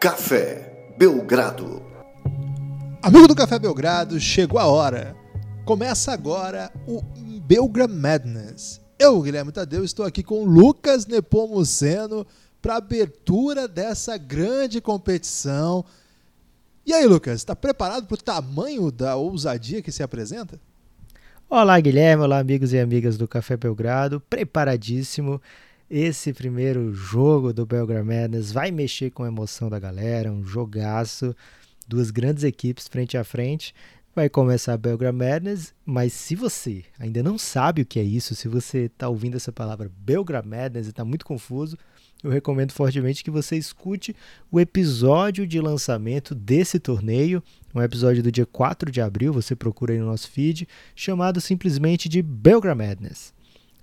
Café Belgrado. Amigo do Café Belgrado, chegou a hora. Começa agora o Belgra Madness. Eu, Guilherme Tadeu, estou aqui com Lucas Nepomuceno para abertura dessa grande competição. E aí, Lucas, está preparado para o tamanho da ousadia que se apresenta? Olá, Guilherme. Olá, amigos e amigas do Café Belgrado. Preparadíssimo. Esse primeiro jogo do Belgrade Madness vai mexer com a emoção da galera, um jogaço, duas grandes equipes frente a frente. Vai começar a Belgrade Madness, mas se você ainda não sabe o que é isso, se você está ouvindo essa palavra Belgrade Madness e está muito confuso, eu recomendo fortemente que você escute o episódio de lançamento desse torneio, um episódio do dia 4 de abril, você procura aí no nosso feed, chamado simplesmente de Belgrade Madness.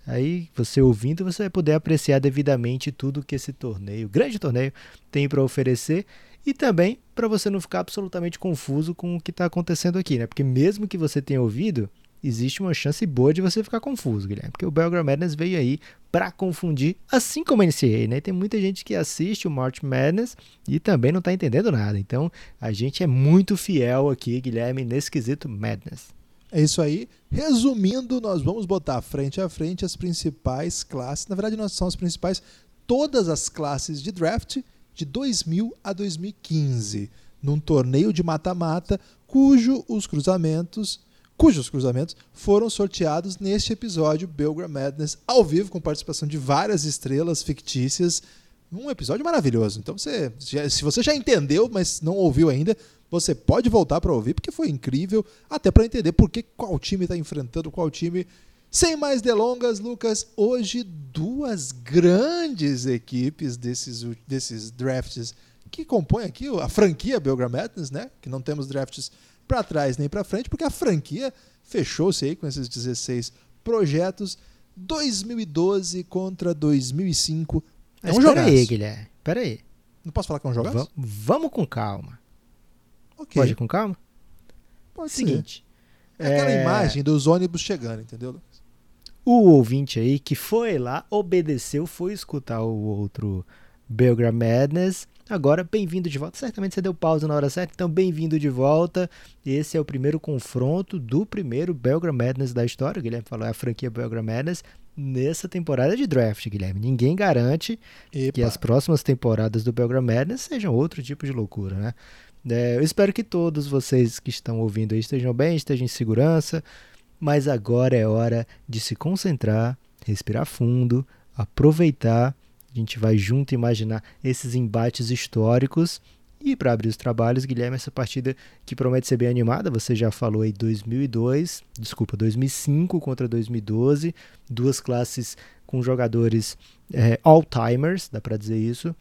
Aí, você ouvindo, você vai poder apreciar devidamente tudo que esse torneio, grande torneio, tem para oferecer e também para você não ficar absolutamente confuso com o que está acontecendo aqui, né? Porque mesmo que você tenha ouvido, existe uma chance boa de você ficar confuso, Guilherme. Porque o Belgrade Madness veio aí para confundir, assim como a NCAA, né? Tem muita gente que assiste o March Madness e também não está entendendo nada. Então, a gente é muito fiel aqui, Guilherme, nesse quesito Madness. É isso aí. Resumindo, nós vamos botar frente a frente as principais classes. Na verdade, nós são as principais, todas as classes de draft de 2000 a 2015, num torneio de mata-mata, cujo os cruzamentos, cujos cruzamentos foram sorteados neste episódio Belgrade Madness ao vivo com participação de várias estrelas fictícias. Um episódio maravilhoso. Então, você, se você já entendeu, mas não ouviu ainda, você pode voltar para ouvir, porque foi incrível, até para entender por que qual time está enfrentando qual time. Sem mais delongas, Lucas, hoje duas grandes equipes desses, desses drafts que compõem aqui a franquia Belgrade Madness, né? Que não temos drafts para trás nem para frente, porque a franquia fechou-se aí com esses 16 projetos. 2012 contra 2005. É um jogo aí, Guilherme. Pera aí. Não posso falar que é um jogaço? vamos com calma. Okay. Pode ir com calma? Pode Seguinte. Ser. É aquela é... imagem dos ônibus chegando, entendeu? O ouvinte aí que foi lá, obedeceu, foi escutar o outro Belgrade Madness. Agora, bem-vindo de volta. Certamente você deu pausa na hora certa, então bem-vindo de volta. Esse é o primeiro confronto do primeiro Belgrade Madness da história. O Guilherme falou, é a franquia Belgrade Madness nessa temporada de draft, Guilherme. Ninguém garante Epa. que as próximas temporadas do Belgrade Madness sejam outro tipo de loucura, né? É, eu espero que todos vocês que estão ouvindo estejam bem, estejam em segurança, mas agora é hora de se concentrar, respirar fundo, aproveitar. A gente vai junto imaginar esses embates históricos. E para abrir os trabalhos, Guilherme, essa partida que promete ser bem animada, você já falou aí 2002, desculpa, 2005 contra 2012, duas classes com jogadores é, all-timers, dá para dizer isso.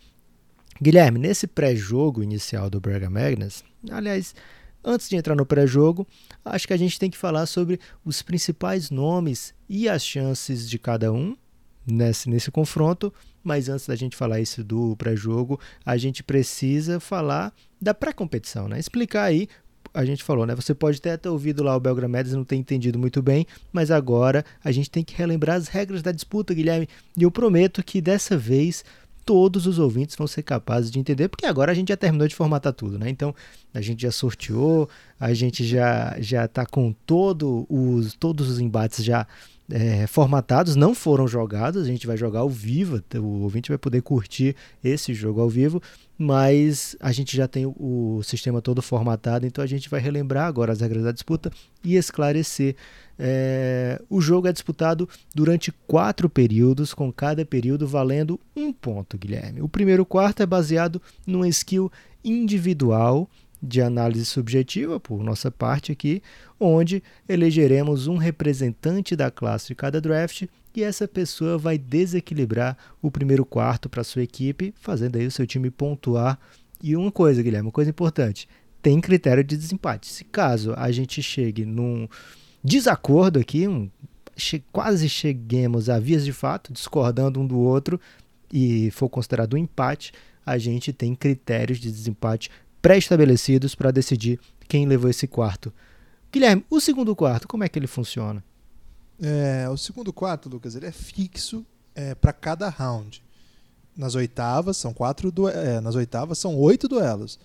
Guilherme, nesse pré-jogo inicial do Braga Magnus, aliás, antes de entrar no pré-jogo, acho que a gente tem que falar sobre os principais nomes e as chances de cada um nesse, nesse confronto. Mas antes da gente falar isso do pré-jogo, a gente precisa falar da pré-competição, né? Explicar aí a gente falou, né? Você pode ter até ouvido lá o Belgramedes e não ter entendido muito bem, mas agora a gente tem que relembrar as regras da disputa, Guilherme. E eu prometo que dessa vez todos os ouvintes vão ser capazes de entender, porque agora a gente já terminou de formatar tudo, né? Então a gente já sorteou, a gente já já está com todo os, todos os embates já é, formatados, não foram jogados, a gente vai jogar ao vivo, o ouvinte vai poder curtir esse jogo ao vivo, mas a gente já tem o, sistema todo formatado, então a gente vai relembrar agora as regras da disputa e esclarecer é, o jogo é disputado durante quatro períodos, com cada período valendo um ponto, Guilherme. O primeiro quarto é baseado numa skill individual de análise subjetiva, por nossa parte aqui, onde elegeremos um representante da classe de cada draft e essa pessoa vai desequilibrar o primeiro quarto para sua equipe, fazendo aí o seu time pontuar. E uma coisa, Guilherme, uma coisa importante, tem critério de desempate. Se caso a gente chegue num desacordo aqui, um, che quase cheguemos a vias de fato, discordando um do outro, e for considerado um empate, a gente tem critérios de desempate pré-estabelecidos para decidir quem levou esse quarto. Guilherme, o segundo quarto, como é que ele funciona? É, o segundo quarto, Lucas, ele é fixo é, para cada round. nas oitavas são quatro é, nas oitavas são oito duelos.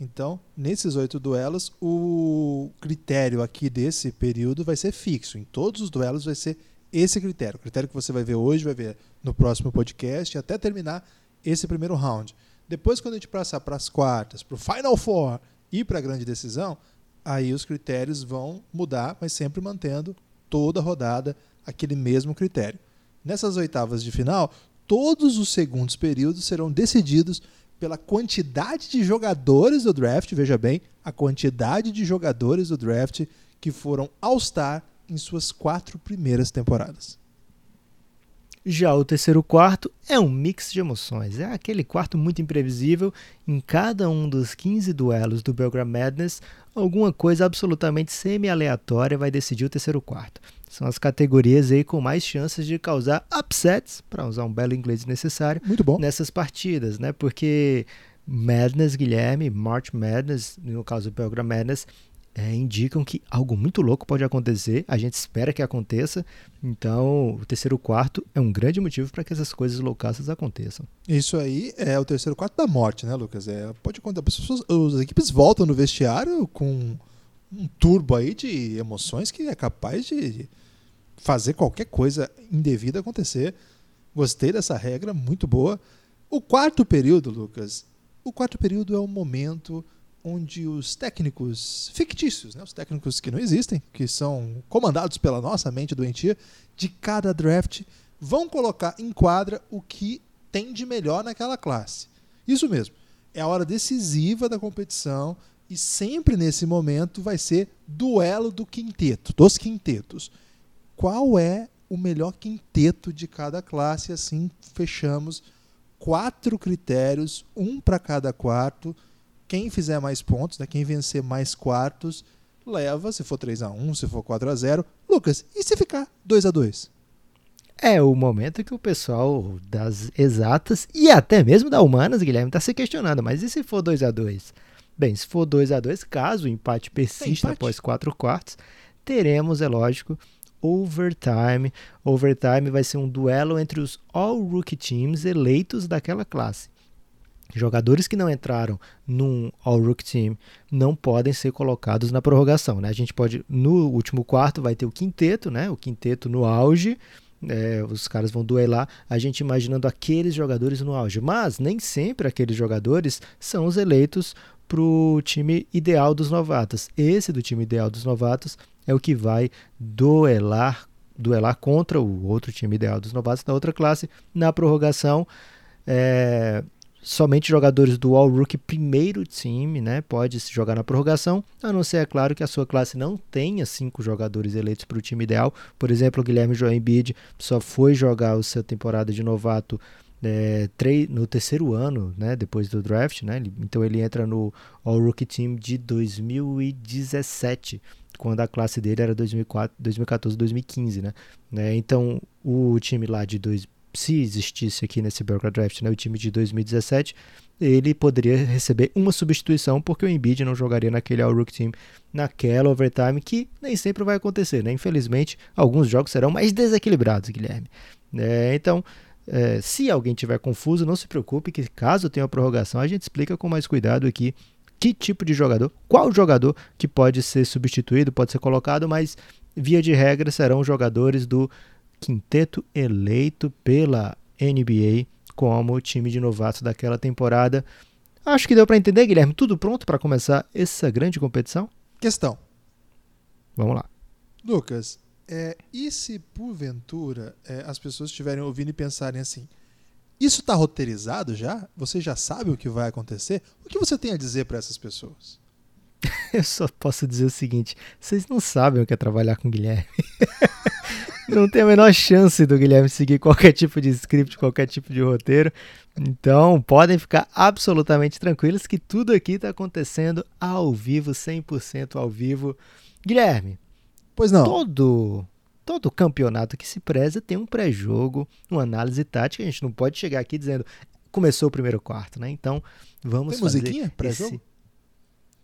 Então, nesses oito duelos, o critério aqui desse período vai ser fixo. Em todos os duelos vai ser esse critério. O critério que você vai ver hoje, vai ver no próximo podcast, até terminar esse primeiro round. Depois, quando a gente passar para as quartas, para o Final Four e para a grande decisão, aí os critérios vão mudar, mas sempre mantendo toda rodada aquele mesmo critério. Nessas oitavas de final, todos os segundos períodos serão decididos pela quantidade de jogadores do draft, veja bem, a quantidade de jogadores do draft que foram All-Star em suas quatro primeiras temporadas. Já o terceiro quarto é um mix de emoções. É aquele quarto muito imprevisível. Em cada um dos 15 duelos do Belgram Madness, alguma coisa absolutamente semi-aleatória vai decidir o terceiro quarto. São as categorias aí com mais chances de causar upsets, para usar um belo inglês necessário, Muito bom. nessas partidas, né? Porque Madness, Guilherme, March Madness, no caso do Belgram Madness, é, indicam que algo muito louco pode acontecer. A gente espera que aconteça. Então, o terceiro quarto é um grande motivo para que essas coisas loucaças aconteçam. Isso aí é o terceiro quarto da morte, né, Lucas? É, pode acontecer. As, pessoas, as equipes voltam no vestiário com um turbo aí de emoções que é capaz de fazer qualquer coisa indevida acontecer. Gostei dessa regra, muito boa. O quarto período, Lucas, o quarto período é o momento onde os técnicos fictícios, né, os técnicos que não existem, que são comandados pela nossa mente doentia, de cada draft, vão colocar em quadra o que tem de melhor naquela classe. Isso mesmo. É a hora decisiva da competição e sempre nesse momento vai ser duelo do quinteto, dos quintetos. Qual é o melhor quinteto de cada classe? Assim fechamos quatro critérios, um para cada quarto quem fizer mais pontos, né, quem vencer mais quartos, leva, se for 3 a 1 se for 4 a 0 Lucas, e se ficar 2 a 2 É o momento que o pessoal das exatas e até mesmo da humanas, Guilherme, está se questionando, mas e se for 2 a 2 Bem, se for 2 a 2 caso o empate persista empate? após 4 quartos, teremos, é lógico, overtime. Overtime vai ser um duelo entre os All-Rookie Teams eleitos daquela classe. Jogadores que não entraram num All-Rook Team não podem ser colocados na prorrogação. Né? A gente pode, no último quarto, vai ter o quinteto, né? o quinteto no auge. É, os caras vão duelar, a gente imaginando aqueles jogadores no auge. Mas nem sempre aqueles jogadores são os eleitos para o time ideal dos novatos. Esse do time ideal dos novatos é o que vai duelar, duelar contra o outro time ideal dos novatos da outra classe na prorrogação. É, somente jogadores do All Rookie primeiro time, né, pode se jogar na prorrogação, a não ser, é claro, que a sua classe não tenha cinco jogadores eleitos para o time ideal. Por exemplo, o Guilherme João Embiid só foi jogar a sua temporada de novato é, no terceiro ano, né, depois do draft, né, então ele entra no All Rookie Team de 2017, quando a classe dele era 2004, 2014, 2015, né, né então o time lá de dois, se existisse aqui nesse Belgrade Draft né, o time de 2017, ele poderia receber uma substituição porque o Embiid não jogaria naquele All-Rook Team naquela overtime que nem sempre vai acontecer, né? Infelizmente, alguns jogos serão mais desequilibrados, Guilherme. É, então, é, se alguém tiver confuso, não se preocupe que caso tenha prorrogação, a gente explica com mais cuidado aqui que tipo de jogador, qual jogador que pode ser substituído, pode ser colocado, mas via de regra serão jogadores do quinteto eleito pela NBA como time de novatos daquela temporada. Acho que deu para entender, Guilherme. Tudo pronto para começar essa grande competição? Questão. Vamos lá. Lucas, é, e se porventura é, as pessoas estiverem ouvindo e pensarem assim: isso está roteirizado já? Você já sabe o que vai acontecer? O que você tem a dizer para essas pessoas? Eu só posso dizer o seguinte: vocês não sabem o que é trabalhar com o Guilherme. não tem a menor chance do Guilherme seguir qualquer tipo de script, qualquer tipo de roteiro. Então, podem ficar absolutamente tranquilos que tudo aqui está acontecendo ao vivo, 100% ao vivo. Guilherme, pois não. Todo todo campeonato que se preza tem um pré-jogo, uma análise tática. A gente não pode chegar aqui dizendo começou o primeiro quarto, né? Então, vamos tem fazer musiquinha pré-jogo? Esse...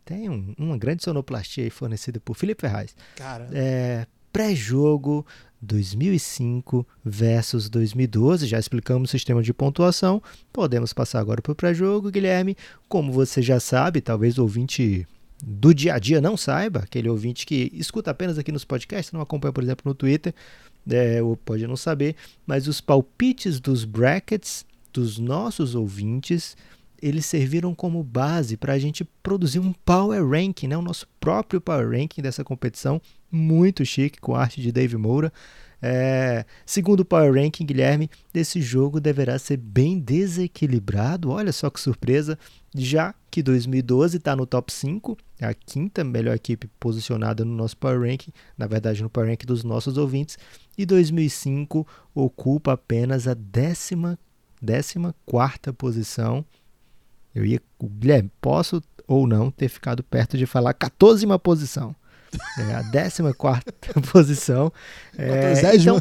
Tem um, uma grande sonoplastia aí fornecida por Felipe Ferraz. Cara. É, pré-jogo 2005 versus 2012. Já explicamos o sistema de pontuação. Podemos passar agora para o pré-jogo, Guilherme. Como você já sabe, talvez o ouvinte do dia a dia não saiba, aquele ouvinte que escuta apenas aqui nos podcasts, não acompanha, por exemplo, no Twitter, é, ou pode não saber, mas os palpites dos brackets dos nossos ouvintes eles serviram como base para a gente produzir um Power Ranking, né? o nosso próprio Power Ranking dessa competição, muito chique, com arte de Dave Moura. É, segundo o Power Ranking, Guilherme, esse jogo deverá ser bem desequilibrado. Olha só que surpresa, já que 2012 está no top 5, é a quinta melhor equipe posicionada no nosso Power Ranking, na verdade no Power Ranking dos nossos ouvintes, e 2005 ocupa apenas a décima, décima quarta posição eu ia, Guilherme, posso ou não ter ficado perto de falar 14 posição. É a 14 posição. É, então,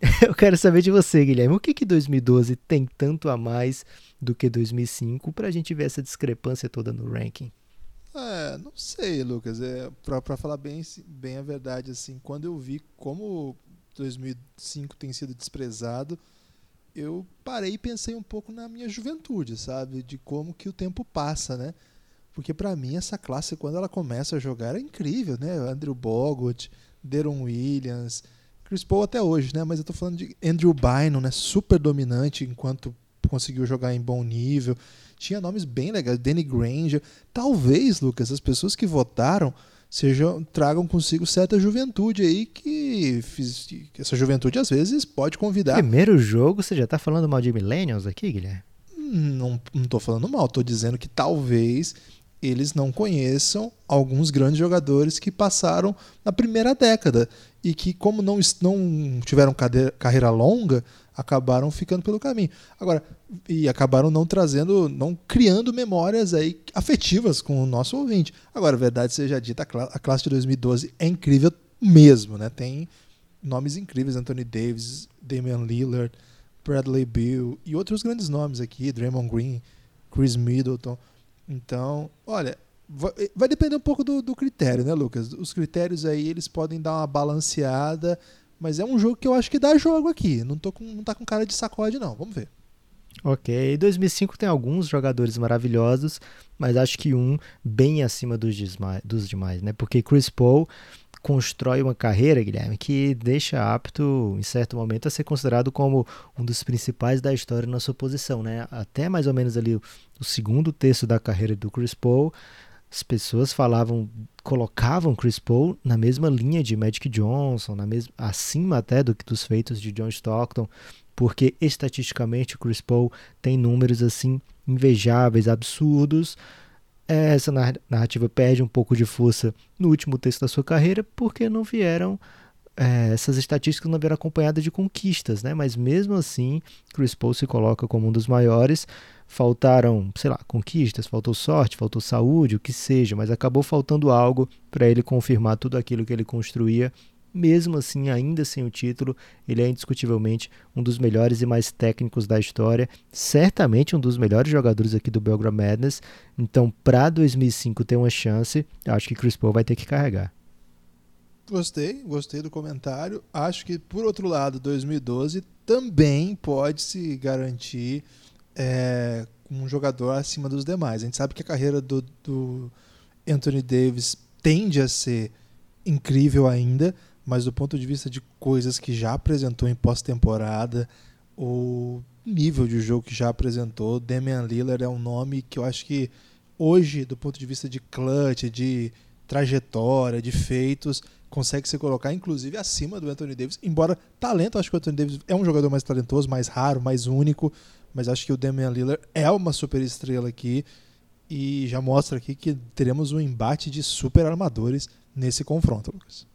eu quero saber de você, Guilherme. O que, que 2012 tem tanto a mais do que 2005 para a gente ver essa discrepância toda no ranking? É, não sei, Lucas. É, para falar bem, bem a verdade, assim, quando eu vi como 2005 tem sido desprezado, eu parei e pensei um pouco na minha juventude, sabe? De como que o tempo passa, né? Porque para mim essa classe, quando ela começa a jogar, é incrível, né? Andrew Bogut, Deron Williams, Chris Paul até hoje, né? Mas eu tô falando de Andrew Bynum, né? Super dominante enquanto conseguiu jogar em bom nível. Tinha nomes bem legais, Danny Granger. Talvez, Lucas, as pessoas que votaram sejam, tragam consigo certa juventude aí que, fiz, que essa juventude às vezes pode convidar. Primeiro jogo, você já está falando mal de Millennials aqui, Guilherme? Não, não tô falando mal, tô dizendo que talvez eles não conheçam alguns grandes jogadores que passaram na primeira década e que, como não, não tiveram carreira longa, acabaram ficando pelo caminho. Agora, e acabaram não trazendo, não criando memórias aí afetivas com o nosso ouvinte. Agora, verdade seja dita, a classe de 2012 é incrível mesmo, né? Tem nomes incríveis, Anthony Davis, Damian Lillard, Bradley Beal e outros grandes nomes aqui, Draymond Green, Chris Middleton. Então, olha, vai, depender um pouco do, do critério, né, Lucas? Os critérios aí, eles podem dar uma balanceada mas é um jogo que eu acho que dá jogo aqui. Não, tô com, não tá com cara de sacode, não. Vamos ver. Ok, 2005 tem alguns jogadores maravilhosos, mas acho que um bem acima dos, dos demais, né? Porque Chris Paul constrói uma carreira, Guilherme, que deixa apto, em certo momento, a ser considerado como um dos principais da história na sua posição, né? Até mais ou menos ali o, segundo terço da carreira do Chris Paul, as pessoas falavam, colocavam Chris Paul na mesma linha de Magic Johnson, na mesma, acima até do que dos feitos de John Stockton, porque estatisticamente o Chris Paul tem números assim invejáveis, absurdos. Essa narrativa perde um pouco de força no último texto da sua carreira porque não vieram é, essas estatísticas não vieram acompanhadas de conquistas, né? Mas mesmo assim, Chris Paul se coloca como um dos maiores. Faltaram, sei lá, conquistas, faltou sorte, faltou saúde, o que seja, mas acabou faltando algo para ele confirmar tudo aquilo que ele construía. Mesmo assim, ainda sem o título, ele é indiscutivelmente um dos melhores e mais técnicos da história, certamente um dos melhores jogadores aqui do Belgram Madness. Então, para 2005 ter uma chance, acho que Chris Paul vai ter que carregar. Gostei, gostei do comentário. Acho que, por outro lado, 2012 também pode se garantir é, um jogador acima dos demais. A gente sabe que a carreira do, do Anthony Davis tende a ser incrível ainda, mas do ponto de vista de coisas que já apresentou em pós-temporada, o nível de jogo que já apresentou, Damian Lillard é um nome que eu acho que hoje, do ponto de vista de clutch, de trajetória, de feitos, consegue se colocar inclusive acima do Anthony Davis. Embora talento, acho que o Anthony Davis é um jogador mais talentoso, mais raro, mais único, mas acho que o Damian Lillard é uma super estrela aqui e já mostra aqui que teremos um embate de super armadores nesse confronto, Lucas.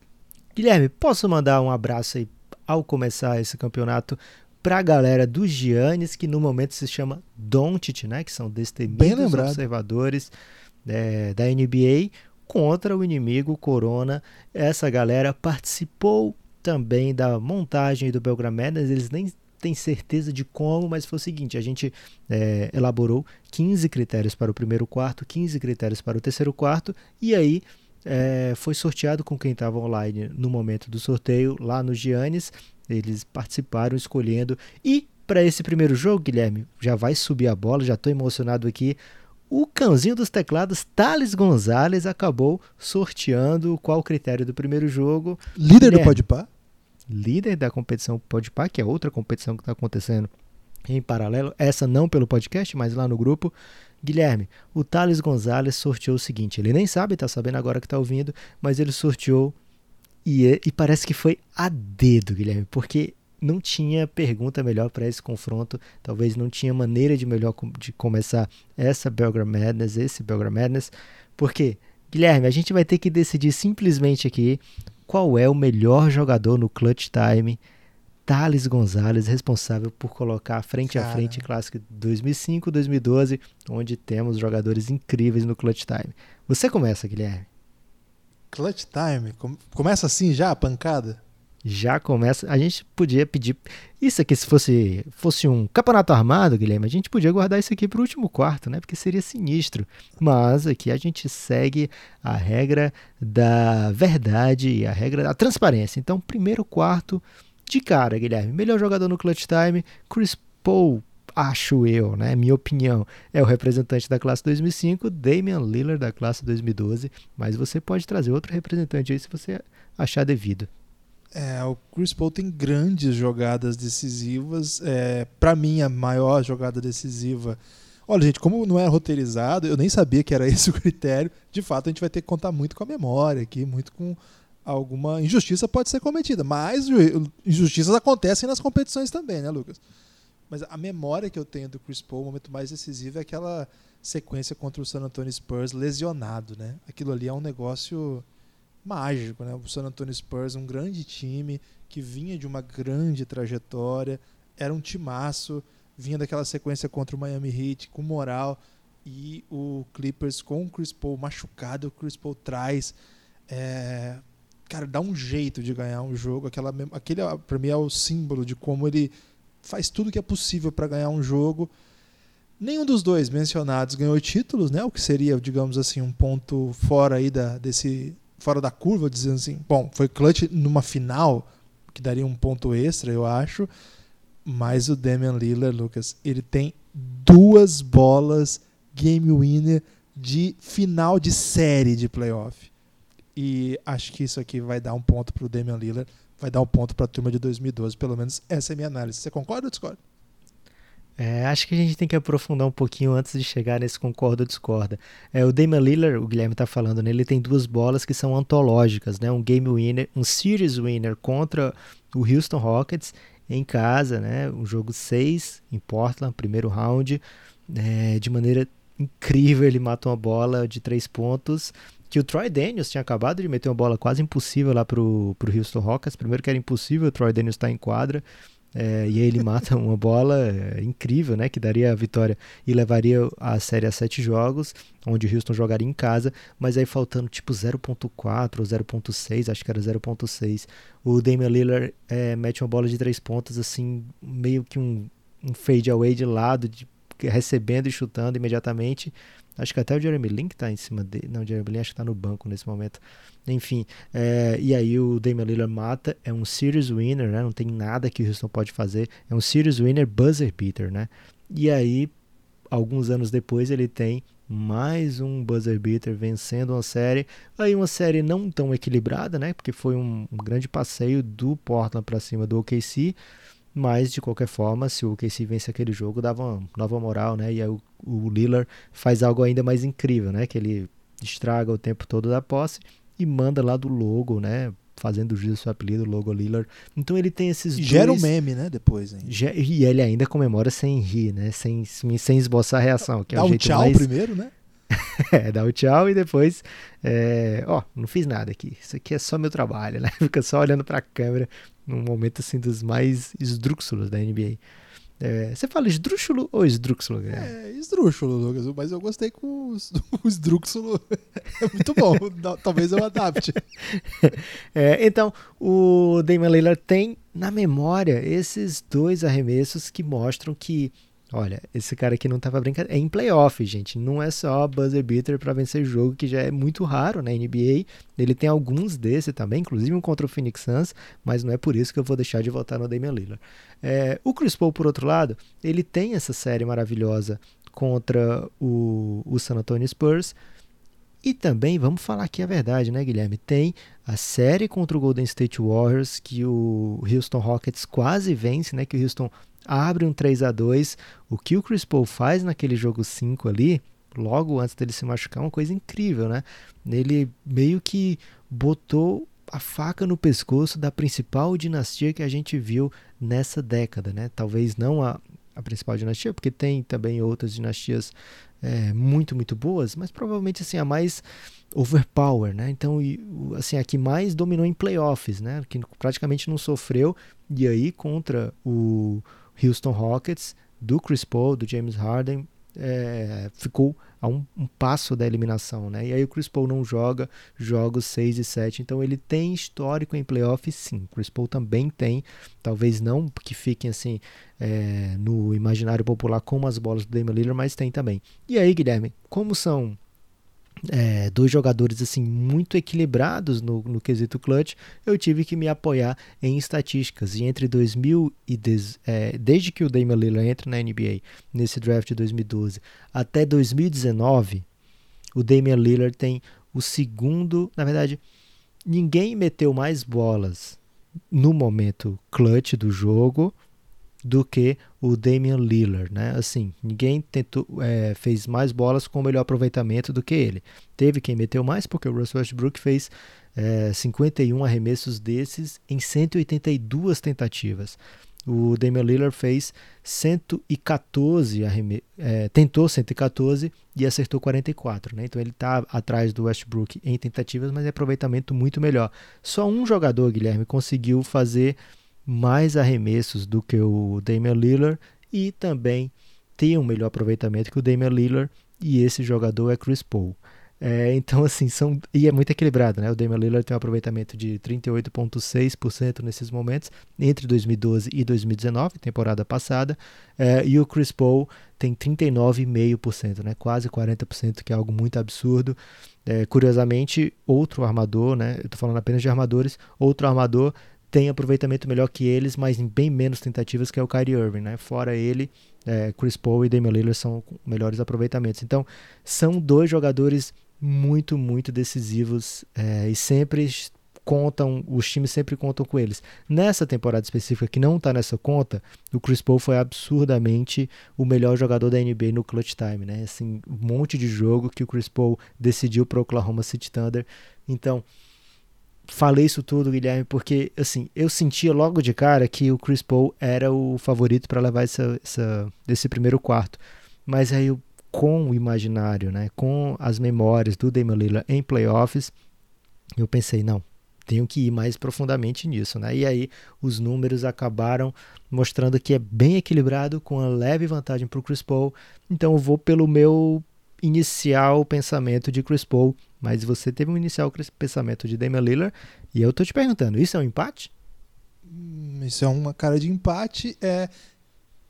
Guilherme, posso mandar um abraço aí ao começar esse campeonato para a galera dos Giannis, que no momento se chama Doncic, né, que são destemidos observadores é, da NBA contra o inimigo Corona. Essa galera participou também da montagem do Belgram Madness, eles nem têm certeza de como, mas foi o seguinte: a gente é, elaborou 15 critérios para o primeiro quarto, 15 critérios para o terceiro quarto, e aí é, foi sorteado com quem estava online no momento do sorteio lá no Giannis. Eles participaram escolhendo. E para esse primeiro jogo, Guilherme, já vai subir a bola, já estou emocionado aqui. O cãozinho dos teclados, Thales Gonzalez, acabou sorteando qual o critério do primeiro jogo. Líder Guilherme, do Podpah? Líder da competição Podpah, que é outra competição que está acontecendo em paralelo. Essa não pelo podcast, mas lá no grupo. Guilherme, o Thales Gonzalez sorteou o seguinte: ele nem sabe, está sabendo agora que está ouvindo, mas ele sorteou e, é, e parece que foi a dedo, Guilherme, porque não tinha pergunta melhor para esse confronto, talvez não tinha maneira de melhor de começar essa Belgram Madness, esse Belgram Madness, porque, Guilherme, a gente vai ter que decidir simplesmente aqui qual é o melhor jogador no clutch time Thales Gonzalez, responsável por colocar frente Cara. a frente clássico 2005-2012, onde temos jogadores incríveis no Clutch Time. Você começa, Guilherme. Clutch Time? Começa assim já, a pancada? Já começa. A gente podia pedir. Isso aqui, se fosse, fosse um campeonato armado, Guilherme, a gente podia guardar isso aqui para o último quarto, né? Porque seria sinistro. Mas aqui a gente segue a regra da verdade e a regra da transparência. Então, primeiro quarto de cara, Guilherme, melhor jogador no clutch time, Chris Paul, acho eu, né? Minha opinião, é o representante da classe 2005, Damian Lillard da classe 2012, mas você pode trazer outro representante aí se você achar devido. É, o Chris Paul tem grandes jogadas decisivas. É, para mim, a maior jogada decisiva. Olha, gente, como não é roteirizado, eu nem sabia que era esse o critério. De fato, a gente vai ter que contar muito com a memória aqui, muito com alguma injustiça pode ser cometida, mas injustiças acontecem nas competições também, né, Lucas? Mas a memória que eu tenho do Chris Paul, o momento mais decisivo é aquela sequência contra o San Antonio Spurs lesionado, né? Aquilo ali é um negócio mágico, né? O San Antonio Spurs, um grande time que vinha de uma grande trajetória, era um timaço, vinha daquela sequência contra o Miami Heat com moral e o Clippers com o Chris Paul machucado, o Chris Paul traz é, cara, dá um jeito de ganhar um jogo. Aquela, aquele, para mim, é o símbolo de como ele faz tudo que é possível para ganhar um jogo. Nenhum dos dois mencionados ganhou títulos, né? O que seria, digamos assim, um ponto fora aí da, desse fora da curva, dizendo assim, bom, foi clutch numa final que daria um ponto extra, eu acho. Mas o Damian Lillard, Lucas, ele tem duas bolas game winner de final de série de playoff. E acho que isso aqui vai dar um ponto para o Damian Lillard, vai dar um ponto para a turma de 2012. Pelo menos essa é a minha análise. Você concorda ou discorda? É, acho que a gente tem que aprofundar um pouquinho antes de chegar nesse concorda ou discorda. É, o Damian Lillard, o Guilherme está falando, né, ele tem duas bolas que são antológicas, né, um game winner, um series winner contra o Houston Rockets em casa, né, um jogo 6 em Portland, primeiro round, é, de maneira incrível ele mata uma bola de três pontos que o Troy Daniels tinha acabado de meter uma bola quase impossível lá pro, pro Houston Rockets. Primeiro que era impossível, o Troy Daniels está em quadra. É, e aí ele mata uma bola é, incrível, né? Que daria a vitória e levaria a série a sete jogos, onde o Houston jogaria em casa, mas aí faltando tipo 0.4 ou 0.6, acho que era 0.6. O Damian Lillard é, mete uma bola de três pontos, assim, meio que um, um fade away de lado, de, recebendo e chutando imediatamente. Acho que até o Jeremy Lin está em cima dele. Não, o Jeremy Lin acho que está no banco nesse momento. Enfim, é, e aí o Damian Lillard mata. É um series winner, né? Não tem nada que o Houston pode fazer. É um series winner buzzer beater, né? E aí, alguns anos depois, ele tem mais um buzzer beater vencendo uma série. Aí uma série não tão equilibrada, né? Porque foi um, um grande passeio do Portland para cima do OKC. Mas, de qualquer forma, se o KC vence aquele jogo, dava uma nova moral, né? E aí o, o Lillard faz algo ainda mais incrível, né? Que ele estraga o tempo todo da posse e manda lá do logo, né? Fazendo jus ao seu apelido, logo Lillard. Então ele tem esses e Gera um meme, né? Depois. Hein? E ele ainda comemora sem rir, né? Sem, sem esboçar a reação. Que é Dá o um jeito tchau mais... primeiro, né? é, dá o tchau e depois, é, ó, não fiz nada aqui. Isso aqui é só meu trabalho, né? Fica só olhando para a câmera num momento assim dos mais esdrúxulos da NBA. É, você fala esdrúxulo ou esdrúxulo? É, esdrúxulo, Lucas, mas eu gostei com o esdrúxulo. É muito bom, talvez eu adapte. É, então, o Damian Lillard tem na memória esses dois arremessos que mostram que Olha, esse cara aqui não tava brincando. É em playoff, gente. Não é só buzzer beater para vencer jogo, que já é muito raro na NBA. Ele tem alguns desse também, inclusive um contra o Phoenix Suns, mas não é por isso que eu vou deixar de votar no Damian Lillard. É, o Chris Paul, por outro lado, ele tem essa série maravilhosa contra o, o San Antonio Spurs. E também, vamos falar aqui a verdade, né, Guilherme? Tem a série contra o Golden State Warriors, que o Houston Rockets quase vence, né? Que o Houston abre um 3 a 2 O que o Chris Paul faz naquele jogo 5 ali, logo antes dele se machucar, é uma coisa incrível, né? Ele meio que botou a faca no pescoço da principal dinastia que a gente viu nessa década, né? Talvez não a, a principal dinastia, porque tem também outras dinastias é, muito, muito boas, mas provavelmente assim a mais overpower, né? Então, assim, a que mais dominou em playoffs, né? Que praticamente não sofreu. E aí, contra o Houston Rockets, do Chris Paul, do James Harden, é, ficou a um, um, passo da eliminação, né? E aí o Chris Paul não joga jogos 6 e 7, então ele tem histórico em playoffs, sim. O Chris Paul também tem, talvez não que fiquem assim é, no imaginário popular como as bolas do Damian Lillard, mas tem também. E aí, Guilherme, como são é, dois jogadores assim muito equilibrados no, no quesito clutch, eu tive que me apoiar em estatísticas. E entre 2000 e des, é, desde que o Damian Lillard entra na NBA nesse draft de 2012 até 2019, o Damian Lillard tem o segundo, na verdade, ninguém meteu mais bolas no momento clutch do jogo do que o Damian Lillard, né? Assim, ninguém tentou, é, fez mais bolas com melhor aproveitamento do que ele. Teve quem meteu mais porque o Russell Westbrook fez é, 51 arremessos desses em 182 tentativas. O Damian Lillard fez 114 arremessos, é, tentou 114 e acertou 44, né? Então ele está atrás do Westbrook em tentativas, mas é aproveitamento muito melhor. Só um jogador, Guilherme, conseguiu fazer mais arremessos do que o Damian Lillard e também tem um melhor aproveitamento que o Damian Lillard e esse jogador é Chris Paul. É, então, assim, são. E é muito equilibrado, né? O Damian Lillard tem um aproveitamento de 38,6% nesses momentos, entre 2012 e 2019, temporada passada. É, e o Chris Paul tem 39,5%, né? Quase 40%, que é algo muito absurdo. É, curiosamente, outro armador, né? Eu tô falando apenas de armadores, outro armador tem aproveitamento melhor que eles, mas em bem menos tentativas, que é o Kyrie Irving, né? Fora ele, é, Chris Paul e Damian Lillard são melhores aproveitamentos. Então, são dois jogadores muito, muito decisivos é, e sempre contam, os times sempre contam com eles. Nessa temporada específica que não está nessa conta, o Chris Paul foi absurdamente o melhor jogador da NBA no clutch time, né? Assim, um monte de jogo que o Chris Paul decidiu para o Oklahoma City Thunder. Então, falei isso tudo, Guilherme, porque assim, eu sentia logo de cara que o Chris Paul era o favorito para levar essa, essa, esse primeiro quarto. Mas aí com o imaginário, né, com as memórias do Damian Lillard em playoffs, eu pensei, não, tenho que ir mais profundamente nisso, né? E aí os números acabaram mostrando que é bem equilibrado com a leve vantagem para o Chris Paul. Então eu vou pelo meu inicial pensamento de Chris Paul mas você teve um inicial pensamento de Damian Lillard e eu tô te perguntando, isso é um empate? Hum, isso é uma cara de empate. É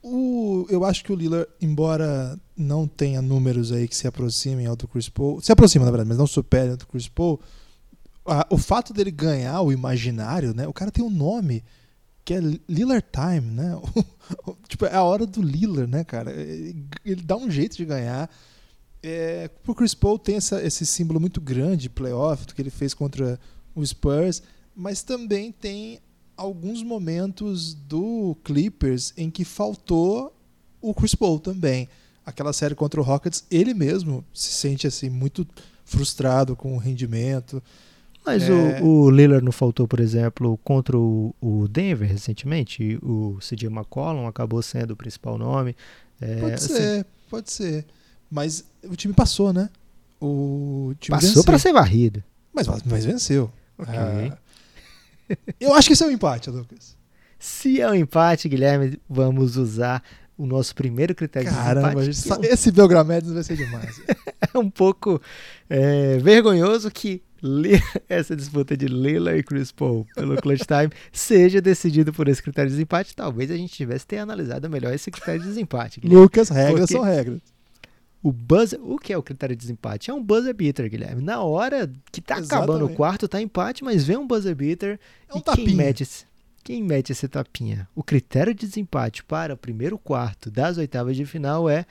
o, eu acho que o Lillard, embora não tenha números aí que se aproximem ao do Chris Paul, se aproxima na verdade, mas não supere ao do Chris Paul, a, o fato dele ganhar o imaginário, né? O cara tem um nome que é Lillard Time, né? tipo, é a hora do Lillard, né, cara? Ele, ele dá um jeito de ganhar. É, o Chris Paul tem essa, esse símbolo muito grande de playoff, do que ele fez contra o Spurs, mas também tem alguns momentos do Clippers em que faltou o Chris Paul também. Aquela série contra o Rockets, ele mesmo se sente assim muito frustrado com o rendimento. Mas é... o, o Lillard não faltou, por exemplo, contra o, o Denver recentemente. O CJ McCollum acabou sendo o principal nome. É, pode assim... ser, pode ser. Mas o time passou, né? O time passou para ser varrido. Mas, mas venceu. Okay. Ah, eu acho que isso é um empate, Lucas. Se é um empate, Guilherme, vamos usar o nosso primeiro critério Caramba, de empate. esse Belgramedes vai ser demais. é um pouco é, vergonhoso que essa disputa de Lila e Chris Paul pelo clutch time seja decidido por esse critério de desempate, talvez a gente tivesse ter analisado melhor esse critério de desempate. Guilherme. Lucas, regras Porque são regras. O buzzer, o que é o critério de desempate? É um buzzer beater, Guilherme. Na hora que tá Exatamente. acabando o quarto, tá empate, mas vem um buzzer beater é um e tapinha. quem mete esse, quem mete esse tapinha? O critério de desempate para o primeiro quarto das oitavas de final é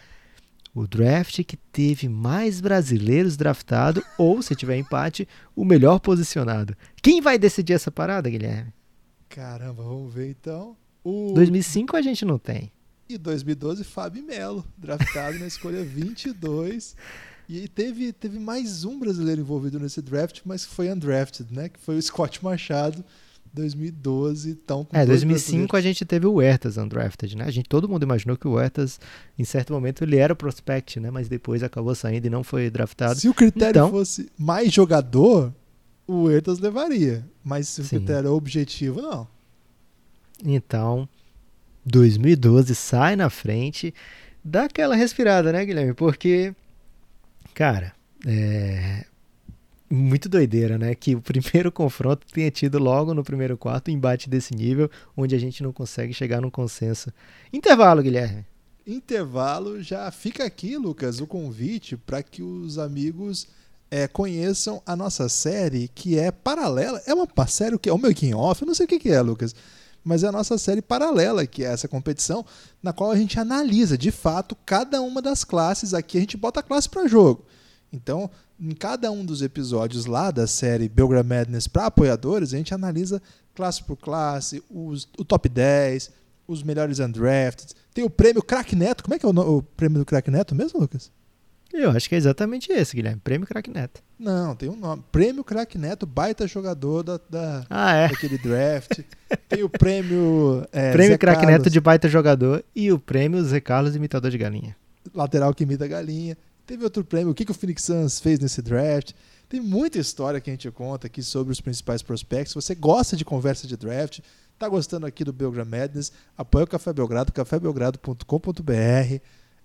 o draft que teve mais brasileiros draftados, ou, se tiver empate, o melhor posicionado. Quem vai decidir essa parada, Guilherme? Caramba, vamos ver então. O... 2005 a gente não tem. E 2012, Fábio Melo, draftado na escolha 22. E teve, teve mais um brasileiro envolvido nesse draft, mas foi undrafted, né? Que foi o Scott Machado, 2012, então É, 2005 a gente teve o Huertas undrafted, né? A gente todo mundo imaginou que o Huertas em certo momento ele era o prospect, né, mas depois acabou saindo e não foi draftado. Se o critério então, fosse mais jogador, o Huertas levaria, mas se o sim. critério é objetivo, não. Então, 2012 sai na frente, dá aquela respirada, né, Guilherme? Porque cara, é, muito doideira, né? Que o primeiro confronto tenha tido logo no primeiro quarto um embate desse nível, onde a gente não consegue chegar num consenso. Intervalo, Guilherme. Intervalo, já fica aqui, Lucas, o convite para que os amigos é, conheçam a nossa série, que é paralela. É uma série que é o making off, eu não sei o que, que é, Lucas, mas é a nossa série paralela, que é essa competição, na qual a gente analisa de fato cada uma das classes. Aqui a gente bota a classe para jogo. Então, em cada um dos episódios lá da série Belgram Madness para apoiadores, a gente analisa classe por classe, os, o top 10, os melhores undrafted. Tem o prêmio Crack Neto. Como é que é o, o prêmio do Crack Neto mesmo, Lucas? Eu acho que é exatamente esse, Guilherme. Prêmio Crack Neto. Não, tem um nome. Prêmio Crack Neto, baita jogador da, da, ah, é? daquele draft. tem o prêmio. É, prêmio Zé Crack Carlos, Neto de baita jogador e o prêmio Zé Carlos imitador de galinha. Lateral que imita galinha. Teve outro prêmio, o que, que o Phoenix Suns fez nesse draft. Tem muita história que a gente conta aqui sobre os principais prospectos. Se você gosta de conversa de draft, tá gostando aqui do Belgram Madness, apoia o Café Belgrado, cafébelgrado.com.br.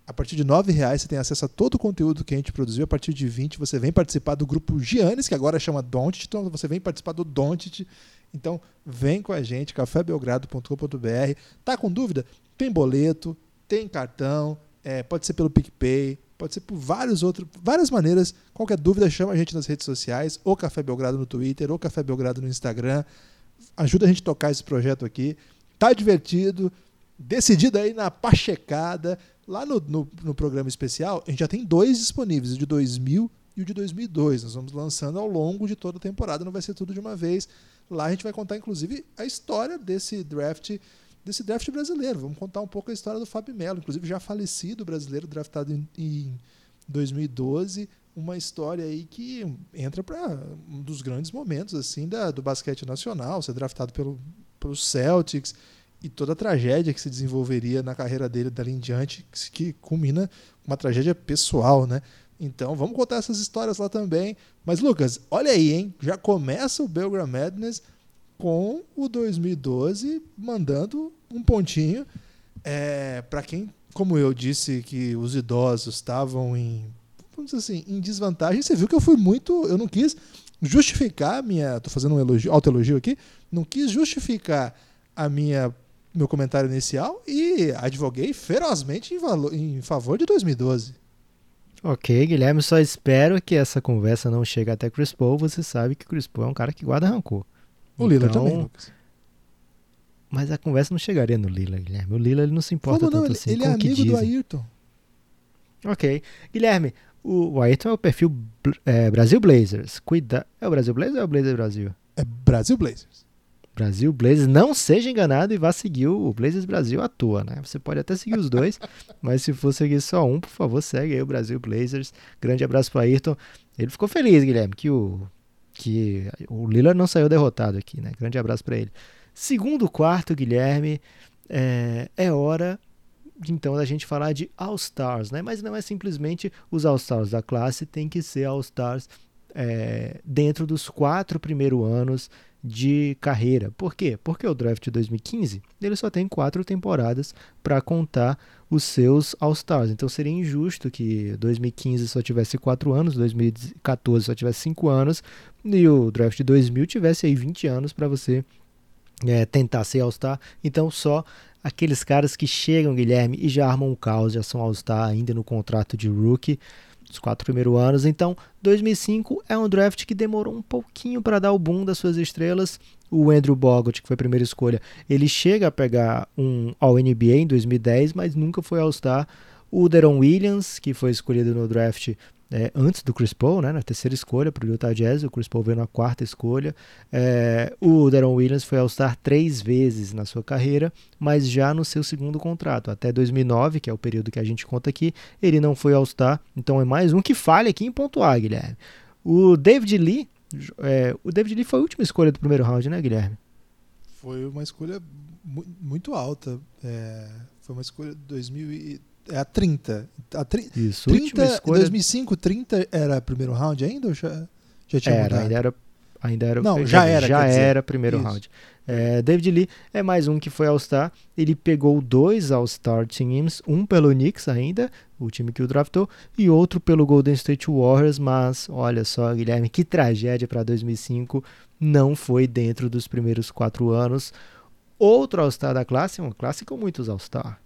A partir de R$ reais você tem acesso a todo o conteúdo que a gente produziu. A partir de 20 você vem participar do grupo Giannis, que agora chama Dontit, então você vem participar do Dontit. Então vem com a gente, cafébelgrado.com.br. Tá com dúvida? Tem boleto, tem cartão, é, pode ser pelo PicPay, pode ser por vários outros, várias maneiras. Qualquer dúvida, chama a gente nas redes sociais, ou Café Belgrado no Twitter, ou Café Belgrado no Instagram. Ajuda a gente a tocar esse projeto aqui. Tá divertido, decidido aí na pachecada. Lá no, no, no, programa especial, a gente já tem dois disponíveis, o de 2000 e o de 2002. Nós vamos lançando ao longo de toda a temporada, não vai ser tudo de uma vez. Lá a gente vai contar, inclusive, a história desse draft desse draft brasileiro. Vamos contar um pouco a história do Fábio Melo, inclusive já falecido brasileiro, draftado em, em 2012. Uma história aí que entra para um dos grandes momentos assim da, do basquete nacional, ser draftado pelo, pelos Celtics e toda a tragédia que se desenvolveria na carreira dele dali em diante, que, que culmina uma tragédia pessoal, né? Então vamos contar essas histórias lá também. Mas Lucas, olha aí, hein? Já começa o Belgram Madness com o 2012 mandando um pontinho. É, para quem, como eu disse, que os idosos estavam em, vamos dizer assim, em desvantagem, você viu que eu fui muito. Eu não quis justificar a minha. Estou fazendo um elogio, autoelogio aqui. Não quis justificar a minha meu comentário inicial e advoguei ferozmente em, valor, em favor de 2012. Ok, Guilherme, só espero que essa conversa não chegue até Chris Paul. Você sabe que Chris Paul é um cara que guarda rancor. O Lila então, também, Lucas. Mas a conversa não chegaria no Lila, Guilherme. O Lila ele não se importa Como tanto não? assim. Ele é amigo do Ayrton. Ok. Guilherme, o, o Ayrton é o perfil é, Brasil Blazers. Cuida... É o Brasil Blazers ou é o Blazers Brasil? É Brasil Blazers. Brasil Blazers. Não seja enganado e vá seguir o Blazers Brasil à toa, né? Você pode até seguir os dois, mas se for seguir só um, por favor, segue aí o Brasil Blazers. Grande abraço para Ayrton. Ele ficou feliz, Guilherme, que o que o Lillard não saiu derrotado aqui, né? Grande abraço para ele. Segundo quarto, Guilherme, é, é hora então da gente falar de All-Stars, né? Mas não é simplesmente os All-Stars da classe, tem que ser All-Stars é, dentro dos quatro primeiros anos de carreira. Por quê? Porque o draft de 2015 ele só tem quatro temporadas para contar os seus All-Stars. Então seria injusto que 2015 só tivesse quatro anos, 2014 só tivesse cinco anos, e o draft de 2000 tivesse aí 20 anos para você é, tentar ser All-Star. Então, só aqueles caras que chegam, Guilherme, e já armam um caos, já são All-Star ainda no contrato de rookie, os quatro primeiros anos. Então, 2005 é um draft que demorou um pouquinho para dar o boom das suas estrelas. O Andrew Bogut, que foi a primeira escolha, ele chega a pegar um All-NBA em 2010, mas nunca foi All-Star. O Deron Williams, que foi escolhido no draft é, antes do Chris Paul, né, na terceira escolha para o Utah Jazz, o Chris Paul veio na quarta escolha. É, o Deron Williams foi All-Star três vezes na sua carreira, mas já no seu segundo contrato, até 2009, que é o período que a gente conta aqui, ele não foi All-Star, então é mais um que falha aqui em pontuar, Guilherme. O David Lee, é, o David Lee foi a última escolha do primeiro round, né, Guilherme? Foi uma escolha muito alta, é, foi uma escolha de 2000 e é a 30. A tri, Isso, 30, escolha... Em 2005, 30 era primeiro round ainda ou já, já tinha era, mudado? Ainda era, ainda era. Não, já era. Já era primeiro Isso. round. É, David Lee é mais um que foi All-Star. Ele pegou dois All-Star teams, um pelo Knicks ainda, o time que o draftou, e outro pelo Golden State Warriors. Mas olha só, Guilherme, que tragédia para 2005. Não foi dentro dos primeiros quatro anos. Outro All-Star da classe, uma classe com muitos All-Star.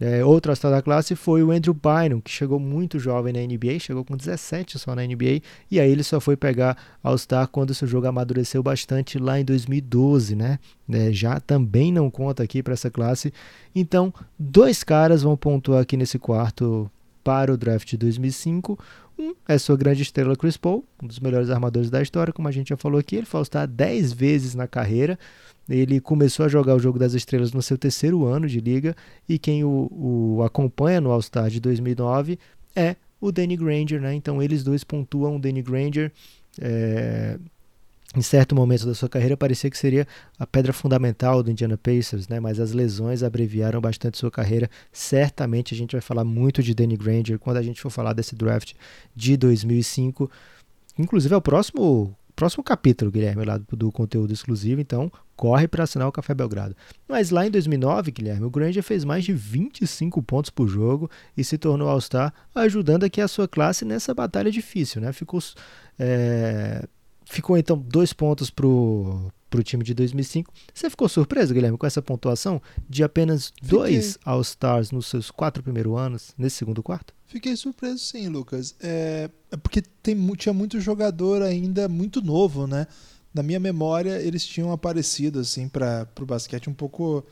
É, outro All-Star da classe foi o Andrew Bynum, que chegou muito jovem na NBA, chegou com 17 só na NBA, e aí ele só foi pegar All-Star quando seu jogo amadureceu bastante lá em 2012, né? É, já também não conta aqui para essa classe. Então, dois caras vão pontuar aqui nesse quarto para o draft de 2005. Um é sua grande estrela Chris Paul, um dos melhores armadores da história, como a gente já falou aqui. Ele foi All-Star 10 vezes na carreira. Ele começou a jogar o Jogo das Estrelas no seu terceiro ano de liga e quem o, o acompanha no All-Star de 2009 é o Danny Granger, né? Então eles dois pontuam o Danny Granger. É, em certo momento da sua carreira parecia que seria a pedra fundamental do Indiana Pacers, né? Mas as lesões abreviaram bastante sua carreira. Certamente a gente vai falar muito de Danny Granger quando a gente for falar desse draft de 2005. Inclusive é o próximo próximo capítulo, Guilherme, lá do, do conteúdo exclusivo, então corre para assinar o Café Belgrado. Mas lá em 2009, Guilherme, o Granger fez mais de 25 pontos por jogo e se tornou All-Star, ajudando aqui a sua classe nessa batalha difícil, né? Ficou, é, ficou então dois pontos pro para o time de 2005. Você ficou surpreso, Guilherme, com essa pontuação de apenas Fiquei. dois All-Stars nos seus quatro primeiros anos, nesse segundo quarto? Fiquei surpreso sim, Lucas. É, é porque tem, tinha muito jogador ainda muito novo, né? Na minha memória, eles tinham aparecido assim para o basquete um pouco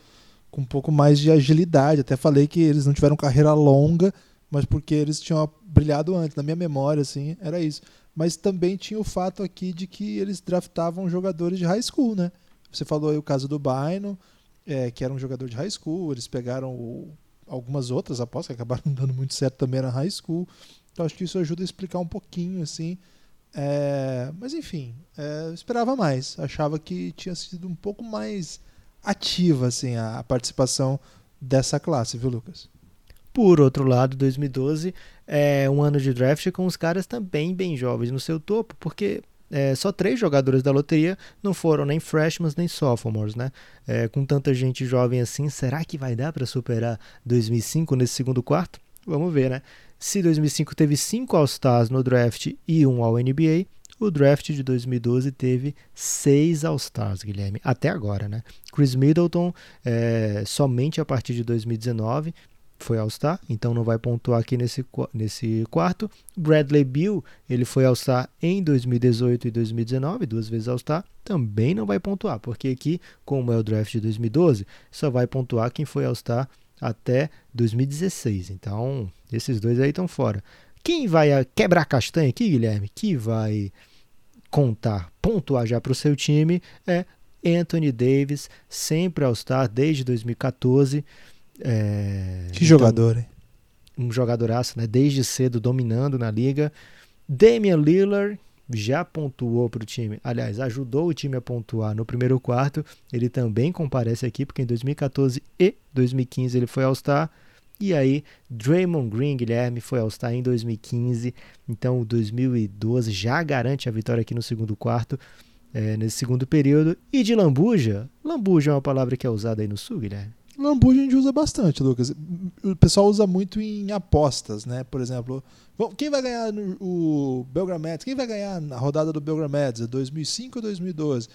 com um pouco mais de agilidade. Até falei que eles não tiveram carreira longa, mas porque eles tinham brilhado antes. Na minha memória, assim, era isso mas também tinha o fato aqui de que eles draftavam jogadores de high school, né? Você falou aí o caso do Bino, é, que era um jogador de high school, eles pegaram o, algumas outras apostas que acabaram dando muito certo também na high school. Então acho que isso ajuda a explicar um pouquinho, assim. É, mas enfim, é, esperava mais. Achava que tinha sido um pouco mais ativa assim, a, participação dessa classe, viu, Lucas? Por outro lado, 2012 é um ano de draft com os caras também bem jovens no seu topo, porque é, só três jogadores da loteria não foram nem freshmen nem sophomores, né? É, com tanta gente jovem assim, será que vai dar para superar 2005 nesse segundo quarto? Vamos ver, né? Se 2005 teve cinco All-Stars no draft e um All-NBA, o draft de 2012 teve seis All-Stars, Guilherme, até agora, né? Chris Middleton, é, somente a partir de 2019, foi All-Star, então não vai pontuar aqui nesse, nesse quarto. Bradley Bill, ele foi All-Star em 2018 e 2019, duas vezes All-Star, também não vai pontuar, porque aqui, como é o draft de 2012, só vai pontuar quem foi All-Star até 2016. Então, esses dois aí estão fora. Quem vai quebrar castanha aqui, Guilherme, que vai contar, pontuar já para o seu time é Anthony Davis, sempre All-Star desde 2014. É, que jogador, então, hein? Um jogadoraço, né? Desde cedo dominando na liga. Damian Lillard já pontuou para o time, aliás, ajudou o time a pontuar no primeiro quarto. Ele também comparece aqui, porque em 2014 e 2015 ele foi All-Star. E aí, Draymond Green, Guilherme, foi All-Star em 2015. Então, 2012 já garante a vitória aqui no segundo quarto, é, nesse segundo período. E de lambuja, lambuja é uma palavra que é usada aí no sul, Guilherme? Lambuja a gente usa bastante, Lucas. O pessoal usa muito em apostas, né? Por exemplo, quem vai ganhar o Belgramedes? Quem vai ganhar na rodada do Belgramedes? 2005 ou 2012?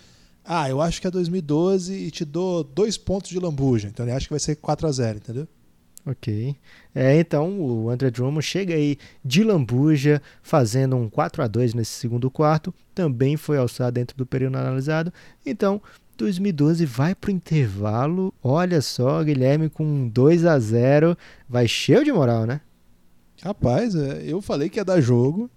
Ah, eu acho que é 2012 e te dou dois pontos de lambuja. Então ele acha que vai ser 4 a 0 entendeu? Ok. É, então o André Drummond chega aí de lambuja, fazendo um 4 a 2 nesse segundo quarto. Também foi alçado dentro do período analisado. Então, 2012 vai para o intervalo. Olha só, Guilherme com 2 a 0 Vai cheio de moral, né? Rapaz, é, eu falei que ia dar jogo,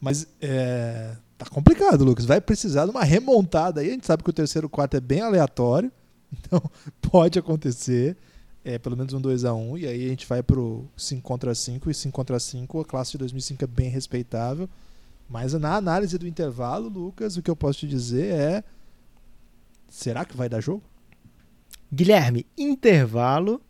mas é, tá complicado, Lucas. Vai precisar de uma remontada aí. A gente sabe que o terceiro quarto é bem aleatório, então pode acontecer. É, pelo menos um 2 a 1 um, e aí a gente vai pro 5 contra 5 e 5 contra 5, a classe de 2005 é bem respeitável. Mas na análise do intervalo, Lucas, o que eu posso te dizer é será que vai dar jogo? Guilherme, intervalo.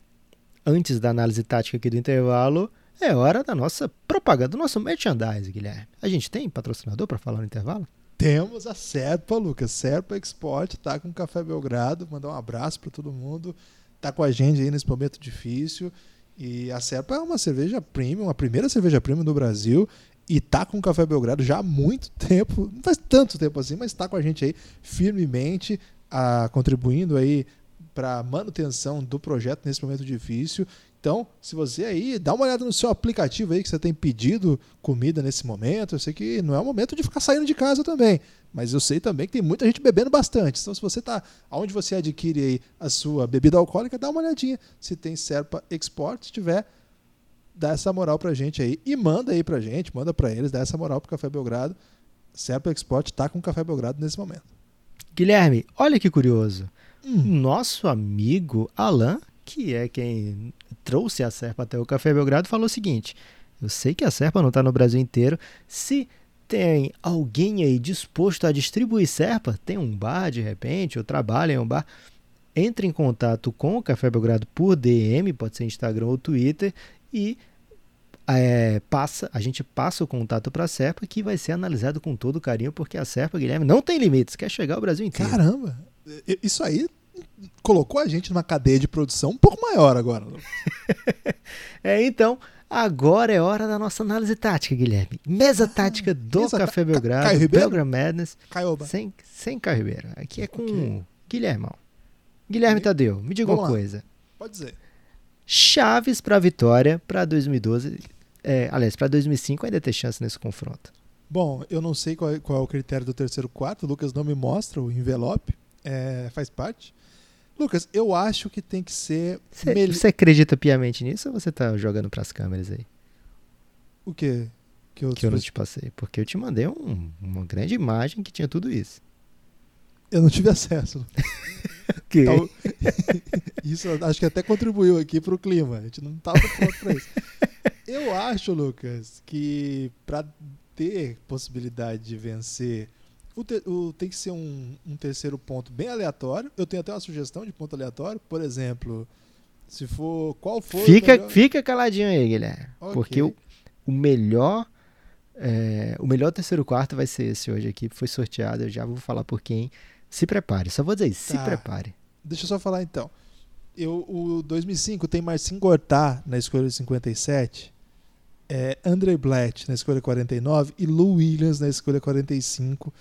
Antes da análise tática aqui do intervalo, é hora da nossa propaganda, do nosso merchandise, Guilherme. A gente tem patrocinador para falar no intervalo? Temos a Serpa, Lucas. Serpa Export tá com Café Belgrado. Mandar um abraço para todo mundo. Tá com a gente aí nesse momento difícil. E a Serpa é uma cerveja premium, a primeira cerveja premium do Brasil. E tá com Café Belgrado já há muito tempo. Não faz tanto tempo assim, mas tá com a gente aí firmemente, a, contribuindo aí para manutenção do projeto nesse momento difícil. Então, se você aí dá uma olhada no seu aplicativo aí que você tem pedido comida nesse momento, eu sei que não é o momento de ficar saindo de casa também, mas eu sei também que tem muita gente bebendo bastante. Então, se você está onde você adquire aí a sua bebida alcoólica, dá uma olhadinha se tem Serpa Export, se tiver, dá essa moral pra gente aí e manda aí pra gente, manda para eles, dá essa moral pro Café Belgrado. Serpa Export está com Café Belgrado nesse momento. Guilherme, olha que curioso. Hum. Nosso amigo Alan que é quem trouxe a Serpa até o Café Belgrado, falou o seguinte: Eu sei que a Serpa não está no Brasil inteiro. Se tem alguém aí disposto a distribuir Serpa, tem um bar de repente, ou trabalha em um bar, entre em contato com o Café Belgrado por DM, pode ser Instagram ou Twitter, e é, passa, a gente passa o contato para a Serpa, que vai ser analisado com todo carinho, porque a Serpa, Guilherme, não tem limites, quer chegar ao Brasil inteiro. Caramba! Isso aí colocou a gente numa cadeia de produção um pouco maior agora. é, então, agora é hora da nossa análise tática, Guilherme. Mesa ah, tática do Mesa Café Belgrado, Caio Belgram Madness. Caioba. Sem, sem Caio Ribeiro. Aqui é com okay. Guilherme. Guilherme Tadeu, me diga Vamos uma lá. coisa. Pode dizer. Chaves para vitória para 2012. É, aliás, para 2005 ainda tem chance nesse confronto. Bom, eu não sei qual é, qual é, o critério do terceiro quarto. O Lucas não me mostra o envelope. É, faz parte. Lucas, eu acho que tem que ser. Você, mel... acredita piamente nisso ou você tá jogando pras câmeras aí? O quê? Que eu, que eu não te passei. Porque eu te mandei um, uma grande imagem que tinha tudo isso. Eu não tive acesso. okay. então, isso acho que até contribuiu aqui pro clima. A gente não tava pronto pra isso. Eu acho, Lucas, que para ter possibilidade de vencer o, te, o, tem que ser um, um, terceiro ponto bem aleatório. Eu tenho até uma sugestão de ponto aleatório. Por exemplo, se for. Qual for. Fica, fica caladinho aí, Guilherme. Okay. Porque o, o melhor. É, o melhor terceiro quarto vai ser esse hoje aqui. Foi sorteado. Eu já vou falar por quem. Se prepare. Só vou dizer isso. Tá. Se prepare. Deixa eu só falar então. Eu, o 2005 tem Marcin Gortá na escolha 57. É, Andre Blatt na escolha 49 e Lou Williams na escolha 45.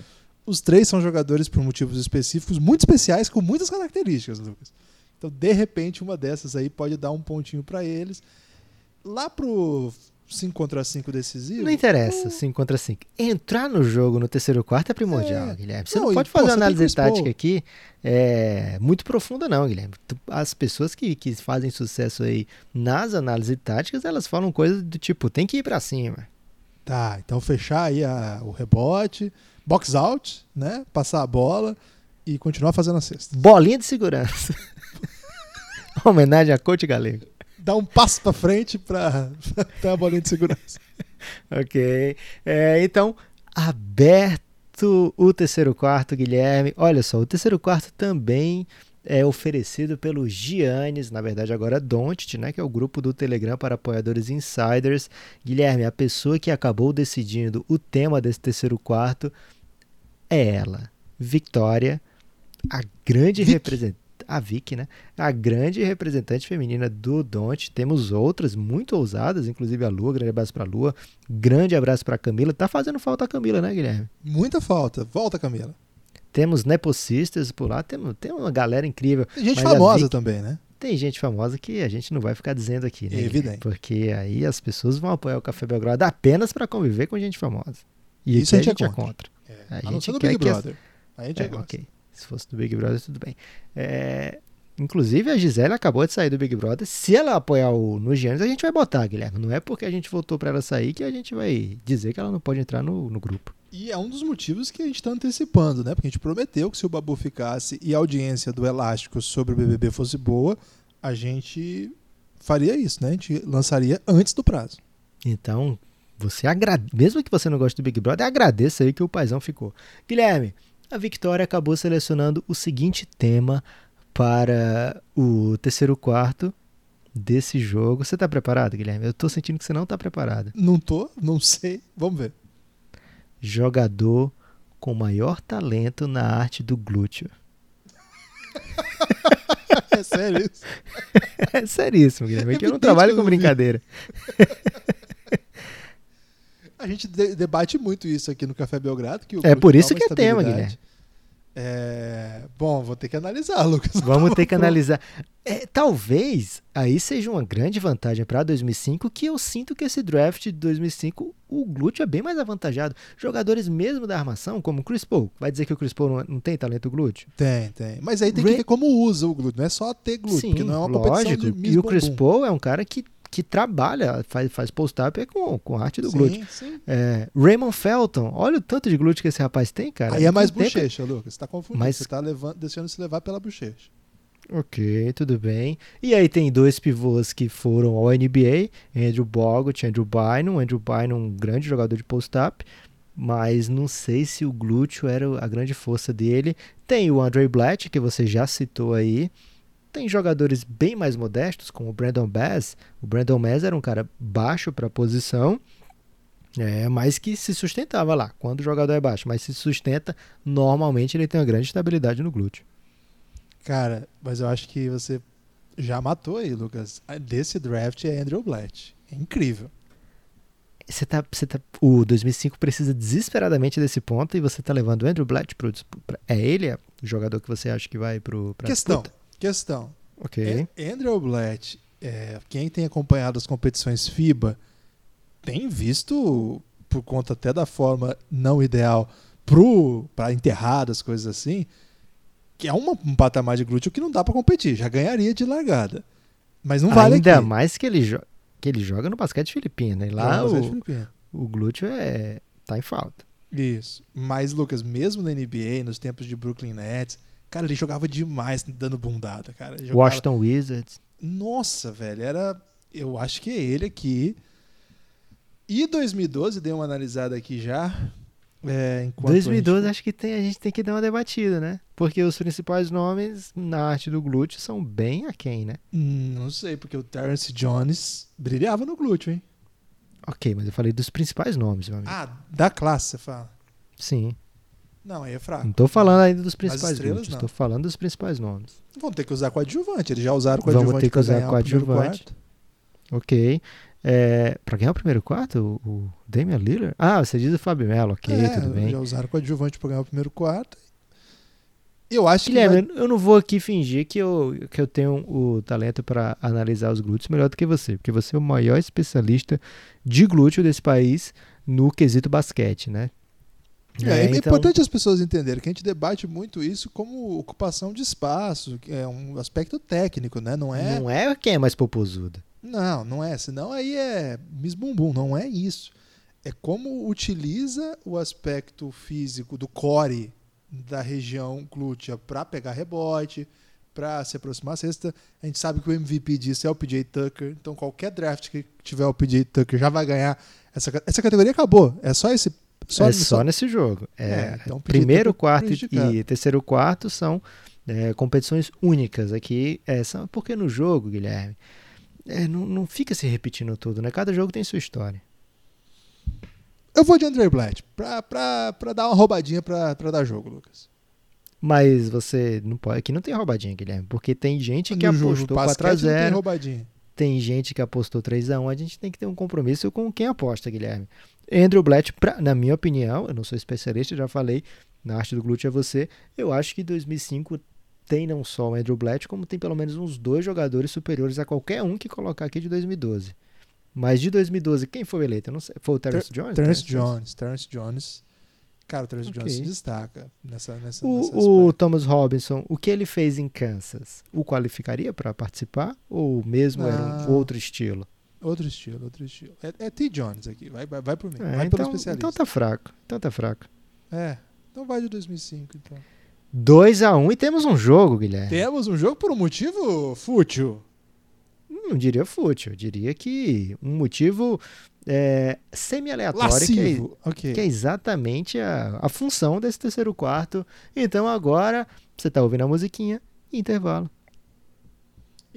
Os três são jogadores por motivos específicos, muito especiais, com muitas características, Lucas. Então, de repente, uma dessas aí pode dar um pontinho para eles. Lá pro 5 contra 5 decisivo. Não interessa, 5 contra 5. Entrar no jogo no terceiro quarto é primordial, é. Guilherme. Você não, não pode fazer pô, análise tática aqui é, muito profunda, não, Guilherme. As pessoas que, que fazem sucesso aí nas análises táticas, elas falam coisas do tipo, tem que ir para cima. Tá, então fechar aí a, o rebote, box out, né? Passar a bola e continuar fazendo a cesta. Bolinha de segurança. Homenagem a coach galego. Dá um passo para frente para ter a bolinha de segurança. ok. É, então, aberto o terceiro quarto, Guilherme. Olha só, o terceiro quarto também é oferecido pelo Giannis, na verdade agora Doncic, né, que é o grupo do Telegram para apoiadores insiders. Guilherme, a pessoa que acabou decidindo o tema desse terceiro quarto é ela, Victoria, a grande representante, a Vicky, né? A grande representante feminina do Don't. Temos outras muito ousadas, inclusive a Lua, grande abraço pra Lua. Grande abraço pra Camila. Tá fazendo falta a Camila, né, Guilherme? Muita falta. Volta, Camila. Temos Nepocistas por lá, tem, tem uma galera incrível. Tem gente a famosa Vicky- também, né? Tem gente famosa que a gente não vai ficar dizendo aqui, né? Evidente. Porque aí as pessoas vão apoiar o Café Belgrado apenas para conviver com gente famosa. E Isso aqui a gente é contra. A a não gente quer Big que Brother. A gente É, gosta. ok. Se fosse do Big Brother, tudo bem. É, Inclusive, a Gisele acabou de sair do Big Brother. Se ela apoiar o no Giannis, a gente vai botar, Guilherme. Não é porque a gente votou pra ela sair que a gente vai dizer que ela não pode entrar no, no grupo. E é um dos motivos que a gente está antecipando, né? Porque a gente prometeu que se o Babu ficasse e a audiência do Elástico sobre o BBB fosse boa, a gente faria isso, né? A gente lançaria antes do prazo. Então, você agrade... mesmo que você não goste do Big Brother, agradeça aí que o paizão ficou. Guilherme, a Victoria acabou selecionando o seguinte tema para o terceiro quarto desse jogo. Você tá preparado, Guilherme? Eu tô sentindo que você não tá preparado. Não tô, não sei. Vamos ver. Jogador com maior talento na arte do glúteo. É sério isso? É seríssimo, Guilherme. Aqui eu não trabalho que com brincadeira. A gente de- debate muito isso aqui no Café Belgrado. Que É por isso que é tema. Guilherme. É... Bom, vou ter que analisar, Lucas. Vamos ter que analisar. É, talvez aí seja uma grande vantagem para 2005, que eu sinto que esse draft de 2005, o glúteo é bem mais avantajado. Jogadores mesmo da armação, como o Chris Paul, vai dizer que o Chris Paul não, não tem talento glúteo? Tem, tem. Mas aí tem Ray- que ver como usa o glúteo. Não é só ter glúteo, porque não é uma competição lógico. de Miss e o Chris. Paul é um cara que, que trabalha, faz, faz post-up com, com a arte do sim, glúteo. Sim. É, Raymond Felton, olha o tanto de glúteo que esse rapaz tem, cara. Aí é mais tem- bochecha, Lucas. Você tá confundindo. Mas- Você tá levando, deixando se levar pela bochecha. Ok, tudo bem. E aí tem dois pivôs que foram ao NBA, Andrew Bogut e Andrew Bynum. Andrew Bynum, um grande jogador de post-up, mas não sei se o glúteo era a grande força dele. Tem o Andre Blatt, que você já citou aí. Tem jogadores bem mais modestos, como o Brandon Bass. O Brandon Bass era um cara baixo para a posição, é, mas que se sustentava lá. Quando o jogador é baixo, mas se sustenta, normalmente ele tem uma grande estabilidade no glúteo. Cara, mas eu acho que você já matou aí, Lucas. Desse draft é Andrew Blatt. É incrível. Você tá, você tá, o 2005 precisa desesperadamente desse ponto e você tá levando o Andrew Blatt pro pra- É ele é o jogador que você acha que vai pro pra questão, disputa? Questão. Ok. É- Andrew Blatt, é, quem tem acompanhado as competições FIBA, tem visto, por conta até da forma não ideal para enterradas, coisas assim, que é uma- um patamar de glúteo que não dá para competir. Já ganharia de largada. Mas não vale Ainda aqui. mais que ele, que ele joga no basquete filipino. E lá o, o glúteo é, tá em falta. Isso. Mas, Lucas, mesmo na NBA, nos tempos de Brooklyn Nets, cara, ele jogava demais dando bundada, cara. Jogava- Washington Wizards. Nossa, velho, era. Eu acho que é ele aqui. E 2012, dei uma analisada aqui já. É, enquanto a 2012 gente- acho que tem, a gente tem que dar uma debatida, né? Porque os principais nomes na arte do glúteo são bem aquém, né? Hum, não sei, porque o Terrence Jones brilhava no glúteo, hein? Ok, mas eu falei dos principais nomes, meu amigo. Ah, da classe, você fala. Sim. Não, aí é fraco. Não tô falando ainda dos principais não. tô falando dos principais nomes. Vão ter que usar coadjuvante. Eles já usaram coadjuvante ter que usar coadjuvante. Ok. É, pra ganhar o primeiro quarto, o, o Damian Lillard? Ah, você diz o Fábio Melo, ok, É, tudo bem. Já usaram coadjuvante pra ganhar o primeiro quarto. Eu acho que. Guilherme, vai- eu não vou aqui fingir que eu, que eu tenho o talento pra analisar os glúteos melhor do que você, porque você é o maior especialista de glúteo desse país no quesito basquete, né? É, é então- importante as pessoas entenderem que a gente debate muito isso como ocupação de espaço, que é um aspecto técnico, né? Não é. Não é quem é mais popozuda. Não, não é. Senão aí é Miss Bumbum, não é isso. É como utiliza o aspecto físico do core da região glútea para pegar rebote, para se aproximar à cesta. A gente sabe que o MVP disso é o PJ Tucker, então qualquer draft que tiver o PJ Tucker já vai ganhar. Essa, essa categoria acabou. É só esse. É só nesse jogo. É, É, então, pedir primeiro, tempo quarto e terceiro quarto são é, competições únicas aqui. É, são, porque no jogo, Guilherme, é, não, não fica se repetindo tudo, né? Cada jogo tem sua história. Eu vou de André Blatt, pra, pra, pra dar uma roubadinha pra, pra dar jogo, Lucas. Mas você não pode. Aqui não tem roubadinha, Guilherme. Porque tem gente que No apostou basquete não tem 4x0. roubadinha. Tem gente que apostou 3x1. A gente tem que ter um compromisso com quem aposta, Guilherme. Andrew Blatt, pra- na minha opinião, eu não sou especialista, já falei, na arte do glúteo é você. Eu acho que 2005 tem não só o Andrew Blatt, como tem pelo menos uns dois jogadores superiores a qualquer um que colocar aqui de 2012. Mas de 2012, quem foi eleito? Eu não sei. Foi o Terrence Jones? Terence Jones. Terence Jones. Cara, o Terence Ok. Jones se destaca nessa, nessa, O, nessa o. Thomas Robinson, o que ele fez em Kansas, o qualificaria para participar? Ou mesmo era um outro estilo? Outro estilo, outro estilo. É, é T. Jones aqui. Vai, vai, vai por mim. É, vai pelo então, especialista. então tá fraco. Então tá fraco. É. Então vai de 2005, então. 2 a 1 e temos um jogo, Guilherme. Temos um jogo por um motivo fútil. Não diria fútil, eu diria que um motivo é, semi-aleatório, que é, Lascivo. Ok. que é exatamente a, a função desse terceiro quarto. Então agora, você tá ouvindo a musiquinha, intervalo.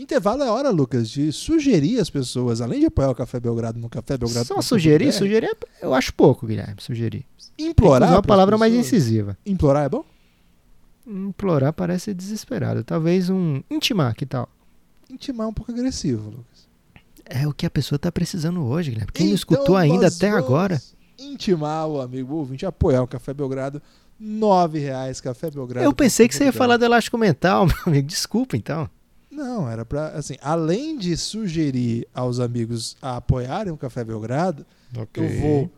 Intervalo é hora, Lucas, de sugerir às pessoas, além de apoiar o Café Belgrado no Café Belgrado. Só sugerir, sugerir, eu acho pouco, Guilherme, sugerir. Implorar. usar uma palavra mais incisiva. Implorar é bom? Implorar parece desesperado. Talvez um intimar, que tal? Intimar é um pouco agressivo, Lucas. É o que a pessoa tá precisando hoje, Guilherme. Quem não Então escutou ainda até agora, Intimar o amigo ouvinte, apoiar o Café Belgrado. 9 reais, Café Belgrado. eu pensei que você ia falar do elástico mental, meu amigo. Desculpa, então. Não, era pra, assim, além de sugerir aos amigos a apoiarem o Café Belgrado, eu vou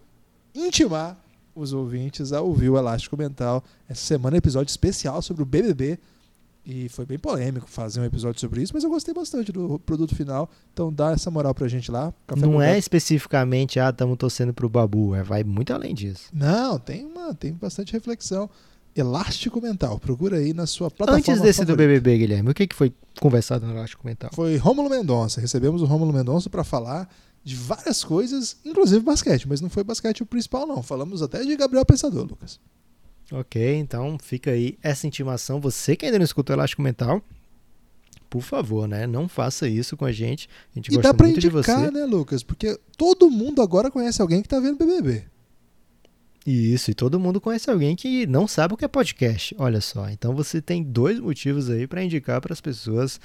intimar os ouvintes a ouvir o Elástico Mental. Essa semana é episódio especial sobre o BBB. E foi bem polêmico fazer um episódio sobre isso, mas eu gostei bastante do produto final. Então dá essa moral pra gente lá. Café Não é especificamente, ah, estamos torcendo pro Babu. É, vai muito além disso. Não, tem, uma, tem bastante reflexão. Elástico Mental. Procura aí na sua plataforma Antes desse do favorita. BBB, Guilherme, o que, que foi conversado no elástico mental? Foi Rômulo Mendonça. Recebemos o Rômulo Mendonça para falar de várias coisas, inclusive basquete, mas não foi basquete o principal, não. Falamos até de Gabriel Pensador, Lucas. Ok, então fica aí essa intimação. Você que ainda não escutou elástico mental, por favor, né? Não faça isso com a gente. A gente E gosta dá pra muito de indicar, você. né, Lucas? Porque todo mundo agora conhece alguém que tá vendo BBB. Isso, e todo mundo conhece alguém que não sabe o que é podcast. Olha só, então você tem dois motivos aí para indicar para as pessoas,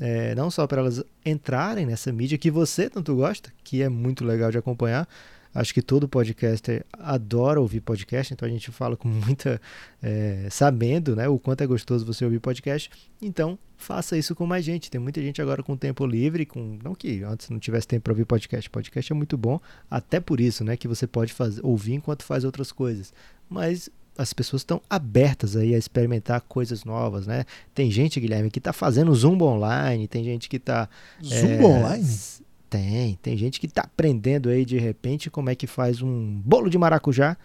é, não só para elas entrarem nessa mídia que você tanto gosta, que é muito legal de acompanhar. Acho que todo podcaster adora ouvir podcast, então a gente fala com muita. é, sabendo né, o quanto é gostoso você ouvir podcast. Então, faça isso com mais gente. Tem muita gente agora com tempo livre, com não que antes não tivesse tempo para ouvir podcast. Podcast é muito bom, até por isso, né, que você pode fazer, ouvir enquanto faz outras coisas. Mas as pessoas estão abertas aí a experimentar coisas novas, né? Tem gente, Guilherme, que está fazendo Zumba online, tem gente que está Zumba online? Tem, tem gente que está aprendendo aí de repente como é que faz um bolo de maracujá.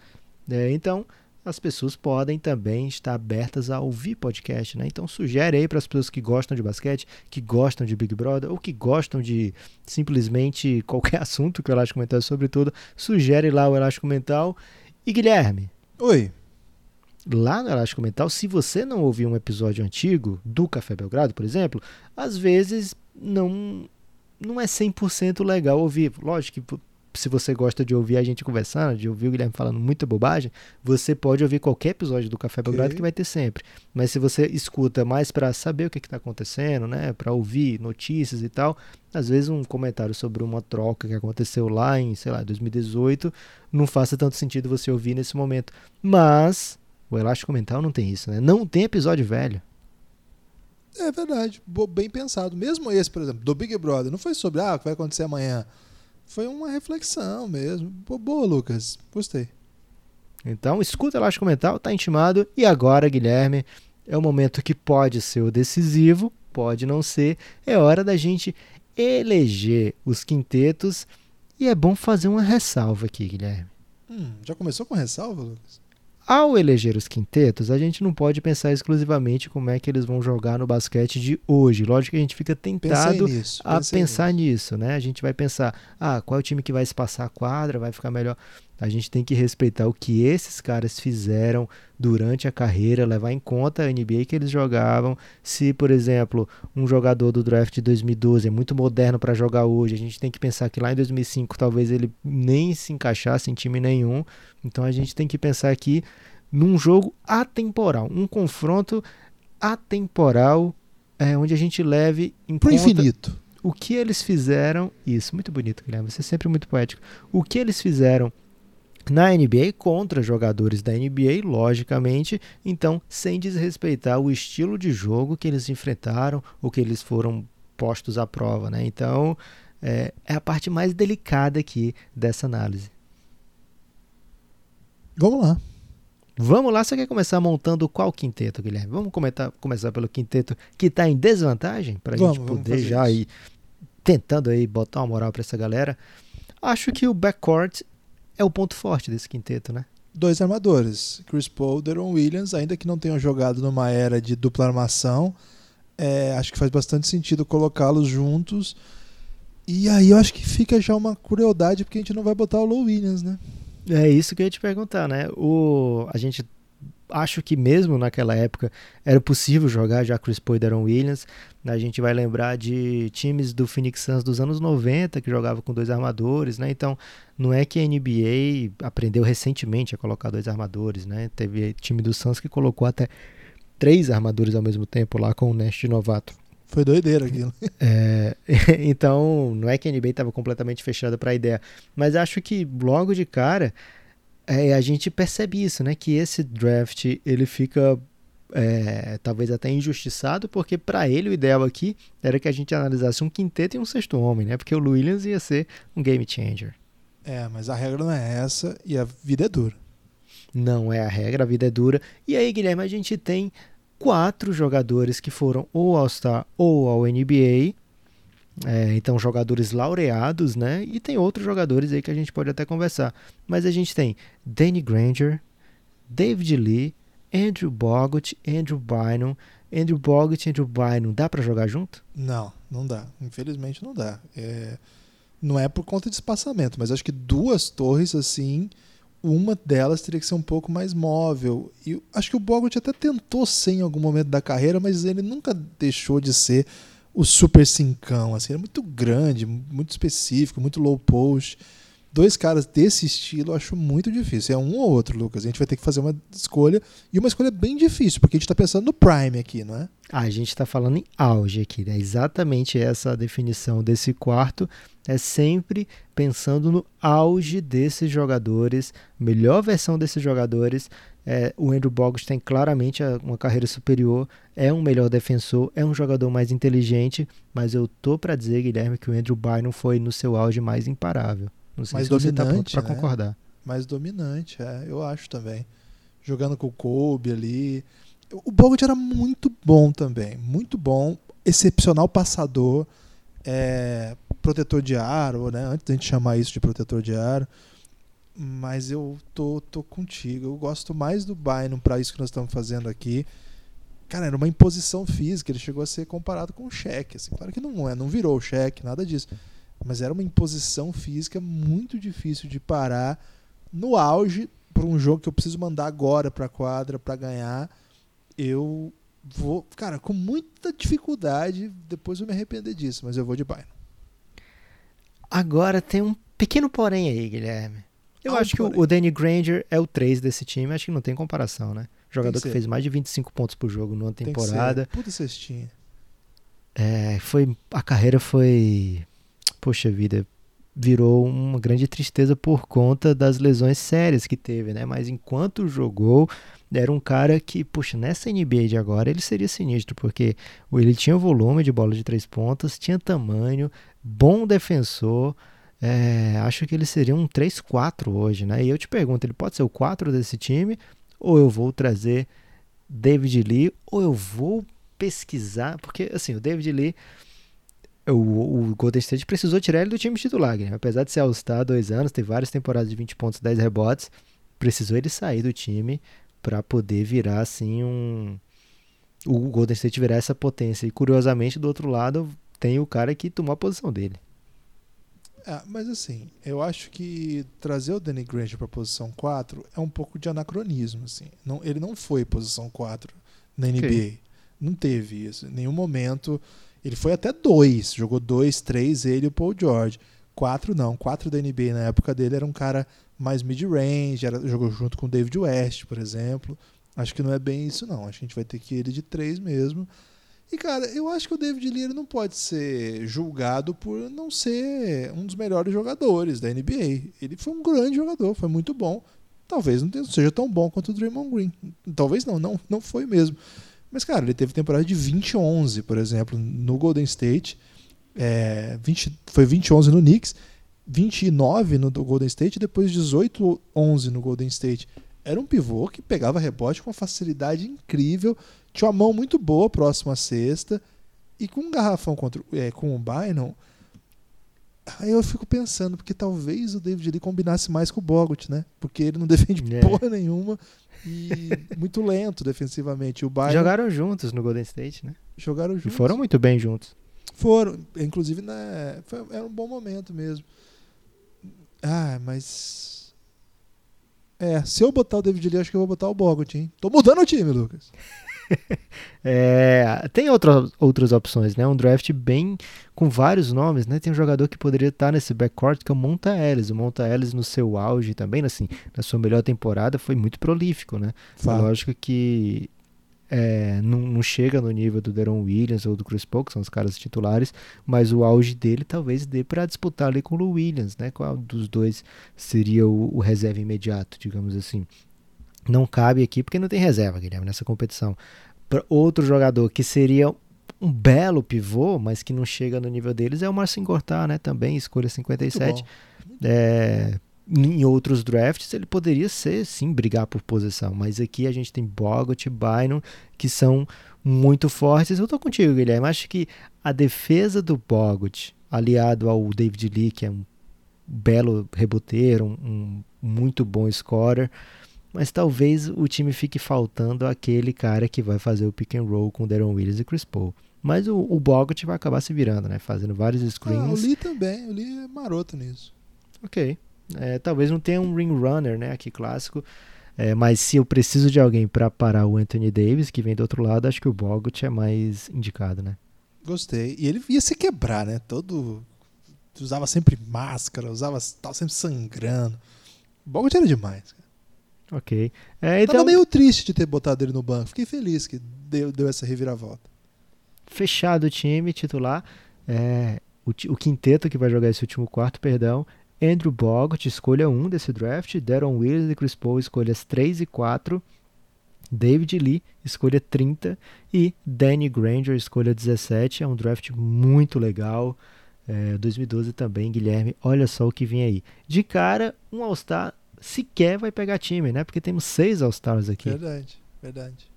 né? então, as pessoas podem também estar abertas a ouvir podcast, né? Então, sugere aí para as pessoas que gostam de basquete, que gostam de Big Brother ou que gostam de simplesmente qualquer assunto que o Elástico Mental é sobre tudo, sugere lá o Elástico Mental. E Guilherme, Oi. lá no Elástico Mental, se você não ouviu um episódio antigo do Café Belgrado, por exemplo, às vezes não não é 100% legal ouvir. Lógico que se você gosta de ouvir a gente conversando, de ouvir o Guilherme falando muita bobagem, você pode ouvir qualquer episódio do Café Belgrado Ok. que vai ter sempre. Mas se você escuta mais para saber o que está acontecendo, né, para ouvir notícias e tal, às vezes um comentário sobre uma troca que aconteceu lá em, sei lá, 2018, não faça tanto sentido você ouvir nesse momento. Mas o Elástico Mental não tem isso, né? Não tem episódio velho. É verdade. Bem pensado. Mesmo esse, por exemplo, do Big Brother, não foi sobre ah, o que vai acontecer amanhã. Foi uma reflexão mesmo. Bo- Boa, Lucas. Gostei. Então, escuta Elástico Mental, tá intimado. E agora, Guilherme, é o momento que pode ser o decisivo, pode não ser. É hora da gente eleger os quintetos. E é bom fazer uma ressalva aqui, Guilherme. Hum, já começou com ressalva, Lucas? Ao eleger os quintetos, a gente não pode pensar exclusivamente como é que eles vão jogar no basquete de hoje. Lógico que a gente fica tentado nisso. a pensar nisso. nisso, né? A gente vai pensar, ah, qual é o time que vai espaçar a quadra, vai ficar melhor. A gente tem que respeitar o que esses caras fizeram durante a carreira, levar em conta a NBA que eles jogavam. Se, por exemplo, um jogador do draft de 2012 é muito moderno para jogar hoje, a gente tem que pensar que lá em 2005 talvez ele nem se encaixasse em time nenhum. Então a gente tem que pensar aqui num jogo atemporal, um confronto atemporal, é, onde a gente leve em Pro conta infinito. o que eles fizeram. Isso, muito bonito, Guilherme. Você é sempre muito poético. O que eles fizeram na NBA contra jogadores da NBA, logicamente, então sem desrespeitar o estilo de jogo que eles enfrentaram ou que eles foram postos à prova, né? Então é, é a parte mais delicada aqui dessa análise. Vamos lá. Vamos lá, você quer começar montando qual quinteto, Guilherme? Vamos comentar, começar pelo quinteto que está em desvantagem, para a gente poder já isso. ir tentando aí botar uma moral para essa galera. Acho que o backcourt é o ponto forte desse quinteto, né? Dois armadores, Chris Paul, Deron Williams, ainda que não tenham jogado numa era de dupla armação, é, acho que faz bastante sentido colocá-los juntos. E aí eu acho que fica já uma crueldade porque a gente não vai botar o Low Williams, né? É isso que eu ia te perguntar, né? O, a gente acho que mesmo naquela época era possível jogar já Chris Paul e Deron Williams. A gente vai lembrar de times do Phoenix Suns dos anos 90 que jogavam com dois armadores, né? Então, não é que a NBA aprendeu recentemente a colocar dois armadores, né? Teve time do Suns que colocou até três armadores ao mesmo tempo lá com o Nash de novato. Foi doideira aquilo. É, então, não é que a NBA estava completamente fechada para a ideia, mas acho que logo de cara é, a gente percebe isso, né? Que esse draft ele fica é, talvez até injustiçado, porque para ele o ideal aqui era que a gente analisasse um quinteto e um sexto homem, né? Porque o Williams ia ser um game changer. É, mas a regra não é essa e a vida é dura. Não é a regra, a vida é dura. E aí, Guilherme, a gente tem quatro jogadores que foram ou All-Star ou ao NBA. É, então, jogadores laureados, né? E tem outros jogadores aí que a gente pode até conversar. Mas a gente tem Danny Granger, David Lee, Andrew Bogut, Andrew Bynum. Andrew Bogut e Andrew Bynum, dá para jogar junto? Não, não dá. Infelizmente não dá. É, não é por conta de espaçamento, mas acho que duas torres assim, uma delas teria que ser um pouco mais móvel. E acho que o Bogut até tentou ser em algum momento da carreira, mas ele nunca deixou de ser o super cincão, assim, é muito grande, muito específico, muito low post. Dois caras desse estilo eu acho muito difícil. É um ou outro, Lucas. A gente vai ter que fazer uma escolha. E uma escolha bem difícil, porque a gente está pensando no Prime aqui, não é? Ah, a gente está falando em auge aqui, né? Exatamente essa definição desse quarto. É sempre pensando no auge desses jogadores, melhor versão desses jogadores. É, o Andrew Bogut tem claramente uma carreira superior, é um melhor defensor, é um jogador mais inteligente, mas eu tô para dizer, Guilherme, que o Andrew Bynum foi no seu auge mais imparável. Não sei Mais se você tá dominante, para né? concordar. mais dominante, é, eu acho também. Jogando com o Kobe ali. O Bogut era muito bom também, muito bom, excepcional passador, é, protetor de aro, né? Antes da gente chamar isso de protetor de aro. Mas eu tô, tô contigo. Eu gosto mais do Bynum para isso que nós estamos fazendo aqui. Cara, era uma imposição física. Ele chegou a ser comparado com o Shaq. Assim. Claro que não é, não virou o Shaq, nada disso. Mas era uma imposição física muito difícil de parar no auge para um jogo que eu preciso mandar agora para a quadra para ganhar. Eu vou, cara, com muita dificuldade. Depois eu me arrepender disso, mas eu vou de Bynum. Agora tem um pequeno porém aí, Guilherme. Eu Ah, acho que o- porém. o Danny Granger é o 3 desse time, acho que não tem comparação, né? Jogador que que, fez mais de 25 pontos por jogo numa Tem que temporada. ser. Puta cestinha. É, foi, a carreira foi. Poxa vida, virou uma grande tristeza por conta das lesões sérias que teve, né? Mas enquanto jogou, era um cara que, poxa, nessa NBA de agora ele seria sinistro, porque ele tinha volume de bola de três pontas, tinha tamanho, bom defensor. é, acho que ele seria um 3-4 hoje, né? E eu te pergunto, ele pode ser o 4 desse time? Ou eu vou trazer David Lee? Ou eu vou pesquisar? Porque, assim, o David Lee o, o Golden State precisou tirar ele do time titular, Guilherme. apesar de ser All-Star há dois anos, ter várias temporadas de 20 pontos, 10 rebotes, precisou ele sair do time para poder virar assim um o Golden State virar essa potência. E curiosamente, do outro lado, tem o cara que tomou a posição dele. Ah, mas assim, eu acho que trazer o Danny Granger para posição 4 é um pouco de anacronismo. Assim. Não, ele não foi posição 4 na NBA. Ok. Não teve isso. Em nenhum momento. Ele foi até 2. Jogou 2, 3, ele e o Paul George. 4 não. 4 da NBA na época dele era um cara mais mid-range, jogou junto com o David West, por exemplo. Acho que não é bem isso, não. Acho que a gente vai ter que ir ele de três mesmo. E, cara, eu acho que o David Lee não pode ser julgado por não ser um dos melhores jogadores da NBA. Ele foi um grande jogador, foi muito bom. Talvez não seja tão bom quanto o Draymond Green. Talvez não, não, não foi mesmo. Mas, cara, ele teve temporada de 20 11, por exemplo, no Golden State. É, 20, foi 20 11 no Knicks, 29 no Golden State e depois 18 11 no Golden State. Era um pivô que pegava rebote com uma facilidade incrível, tinha uma mão muito boa próximo à cesta e com um garrafão contra, é, com o Bynum. Aí eu fico pensando, porque talvez o David Lee combinasse mais com o Bogut, né? Porque ele não defende É. porra nenhuma e muito lento defensivamente. O Bynum Jogaram juntos no Golden State, né? jogaram E juntos. foram muito bem juntos. Foram, inclusive, né, foi, era um bom momento mesmo. Ah, mas. É, se eu botar o David Lee, acho que eu vou botar o Bogut, hein? Tô mudando o time, Lucas. É, tem outra, outras opções, né? Um draft bem com vários nomes, né? Tem um jogador que poderia estar nesse backcourt que é o Monta Ellis. O Monta Ellis no seu auge também, assim, na sua melhor temporada foi muito prolífico, né? Fala. Lógico que é, não, não chega no nível do Deron Williams ou do Chris Paul, que são os caras titulares, mas o auge dele talvez dê para disputar ali com o Lou Williams, né? Qual dos dois seria o, o reserva imediato, digamos assim. Não cabe aqui porque não tem reserva, Guilherme, nessa competição. Pra outro jogador que seria um belo pivô, mas que não chega no nível deles, é o Marcin Gortat, né? Também escolha Muito 57. bom. É, em outros drafts ele poderia ser sim brigar por posição, mas aqui a gente tem Bogut e Bynum que são muito fortes. Eu tô contigo, Guilherme. Acho que a defesa do Bogut, aliado ao David Lee, que é um belo reboteiro, um, um muito bom scorer, mas talvez o time fique faltando aquele cara que vai fazer o pick and roll com Deron Williams e Chris Paul. Mas o, o Bogut vai acabar se virando, né? Fazendo vários Ah, o screens. Lee também. O Lee é maroto nisso. Ok. É, talvez não tenha um ring runner, né, aqui clássico. É, mas se eu preciso de alguém para parar o Anthony Davis, que vem do outro lado, acho que o Bogut é mais indicado, né? Gostei. E ele ia se quebrar, né? Todo. Usava sempre máscara, usava. Tava sempre sangrando. O Bogut era demais. Cara. Ok. É, então, Tava meio triste de ter botado ele no banco. Fiquei feliz que deu, deu essa reviravolta. fechado o time titular. É, o, o quinteto que vai jogar esse último quarto, perdão. Andrew Bogut, escolha 1 desse draft. Deron Williams e Chris Paul, escolhas 3 e 4. David Lee, escolha 30. E Danny Granger, escolha 17. É um draft muito legal. É, 2012 também, Guilherme. Olha só o que vem aí. De cara, um All-Star sequer vai pegar time, né? Porque temos seis All-Stars aqui. Verdade, verdade.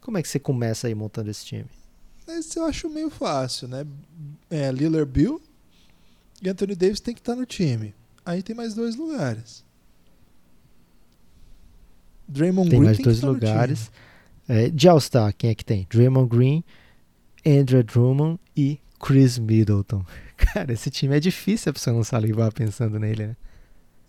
Como é que você começa aí montando esse time? Esse eu acho meio fácil, né? É, Lillard Bill e Anthony Davis tem que estar no time. Aí tem mais dois lugares. Draymond Tem Green mais tem dois no lugares. É, de All-Star, quem é que tem? Draymond Green, Andrew Drummond e Chris Middleton. Cara, esse time é difícil pra você não salivar pensando nele, né?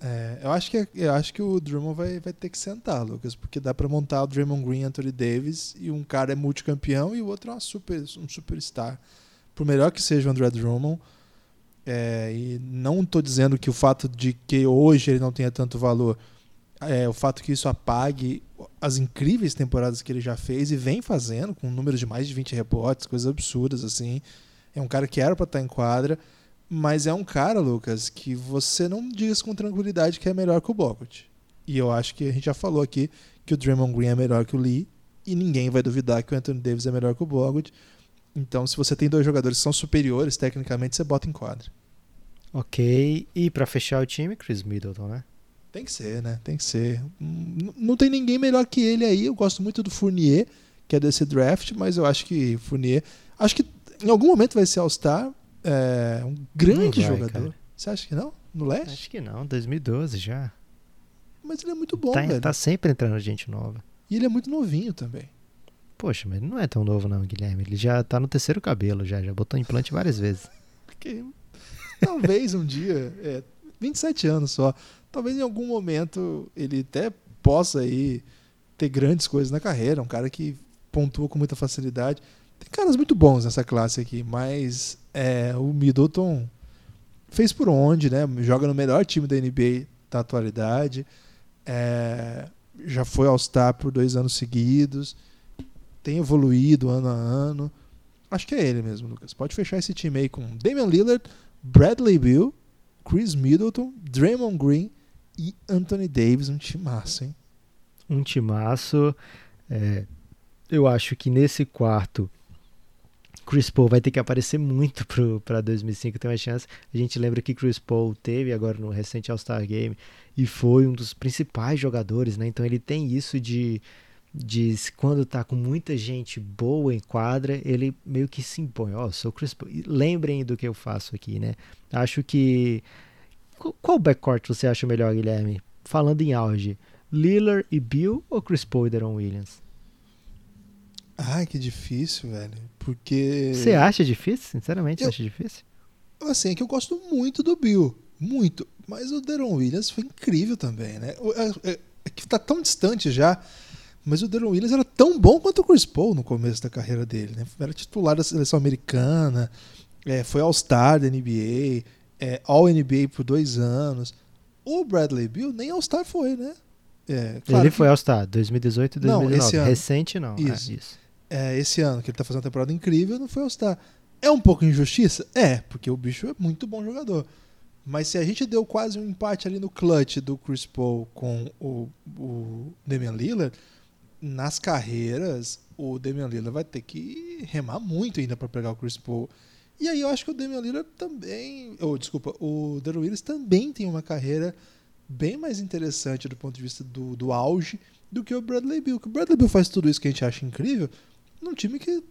É, eu, acho que, eu acho que o Drummond vai, vai ter que sentar, Lucas, porque dá pra montar o Draymond Green Anthony Davis e um cara é multicampeão e o outro é uma super, um superstar. Por melhor que seja o André Drummond, é, e não tô dizendo que o fato de que hoje ele não tenha tanto valor, é, o fato que isso apague as incríveis temporadas que ele já fez e vem fazendo, com números de mais de 20 rebotes, coisas absurdas assim. É um cara que era pra estar em quadra. Mas é um cara, Lucas, que você não diz com tranquilidade que é melhor que o Bogut. E eu acho que a gente já falou aqui que o Draymond Green é melhor que o Lee. E ninguém vai duvidar que o Anthony Davis é melhor que o Bogut. Então, se você tem dois jogadores que são superiores, tecnicamente, você bota em quadra. Ok. E pra fechar o time, Chris Middleton, né? Tem que ser, né? Tem que ser. Não tem ninguém melhor que ele aí. Eu gosto muito do Fournier, que é desse draft, mas eu acho que Fournier. Acho que em algum momento vai ser All-Star. É um grande vai, jogador. cara. Você acha que não? No leste? Acho que não, 2012 já. Mas ele é muito bom, tá, velho. tá sempre entrando gente nova. E ele é muito novinho também. Poxa, mas ele não é tão novo não, Guilherme. Ele já tá no terceiro cabelo, já, já botou implante várias vezes. Porque talvez um dia, é, 27 anos só, talvez em algum momento ele até possa aí ter grandes coisas na carreira, um cara que pontua com muita facilidade. Tem caras muito bons nessa classe aqui, mas é, o Middleton fez por onde, né? Joga no melhor time da NBA, na atualidade. É, já foi All-Star por dois anos seguidos. Tem evoluído ano a ano. Acho que é ele mesmo, Lucas. Pode fechar esse time aí com Damian Lillard, Bradley Bill, Chris Middleton, Draymond Green e Anthony Davis. Um timaço, hein? Um timaço. É, eu acho que nesse quarto Chris Paul vai ter que aparecer muito para 2005 ter uma chance. A gente lembra que Chris Paul teve agora no recente All-Star Game e foi um dos principais jogadores, né? Então ele tem isso de de quando tá com muita gente boa em quadra, ele meio que se impõe, ó, oh, sou Chris Paul. lembrem do que eu faço aqui, né? Acho que qual backcourt você acha melhor, Guilherme? Falando em auge, Lillard e Bill ou Chris Paul e Deron Williams? Ai, que difícil, velho. Porque. Você acha difícil? Sinceramente, eu... acha difícil? Assim, é que eu gosto muito do Bill. Muito. Mas o Deron Williams foi incrível também, né? É, é, é que tá tão distante já. Mas o Deron Williams era tão bom quanto o Chris Paul no começo da carreira dele, né? Era titular da seleção americana, é, foi All-Star da NBA, é, All-NBA por dois anos. O Bradley Bill nem All-Star foi, né? É, claro ele que... foi All-Star 2018 e 2019. Não, esse ano. Recente não. Isso. É, isso é, esse ano, que ele está fazendo uma temporada incrível, não foi All-Star. É um pouco injustiça? É, porque o bicho é muito bom jogador. Mas se a gente deu quase um empate ali no clutch do Chris Paul com o, o Damian Lillard, nas carreiras, o Damian Lillard vai ter que remar muito ainda para pegar o Chris Paul. E aí eu acho que o Damian Lillard também, ou oh, desculpa, o Darren Willis também tem uma carreira bem mais interessante do ponto de vista do, do auge do que o Bradley Bill. Que o Bradley Bill faz tudo isso que a gente acha incrível, num time que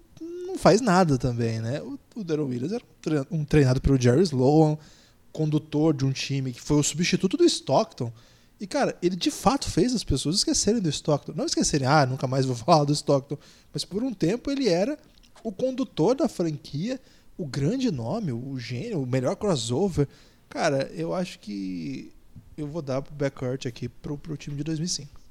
não faz nada também, né? O, o Williams era um treinado pelo Jerry Sloan, condutor de um time que foi o substituto do Stockton. E, cara, ele de fato fez as pessoas esquecerem do Stockton. Não esquecerem, ah, nunca mais vou falar do Stockton. Mas por um tempo ele era o condutor da franquia, o grande nome, o gênio, o melhor crossover. Cara, eu acho que eu vou dar pro backcourt aqui pro, pro time de 2005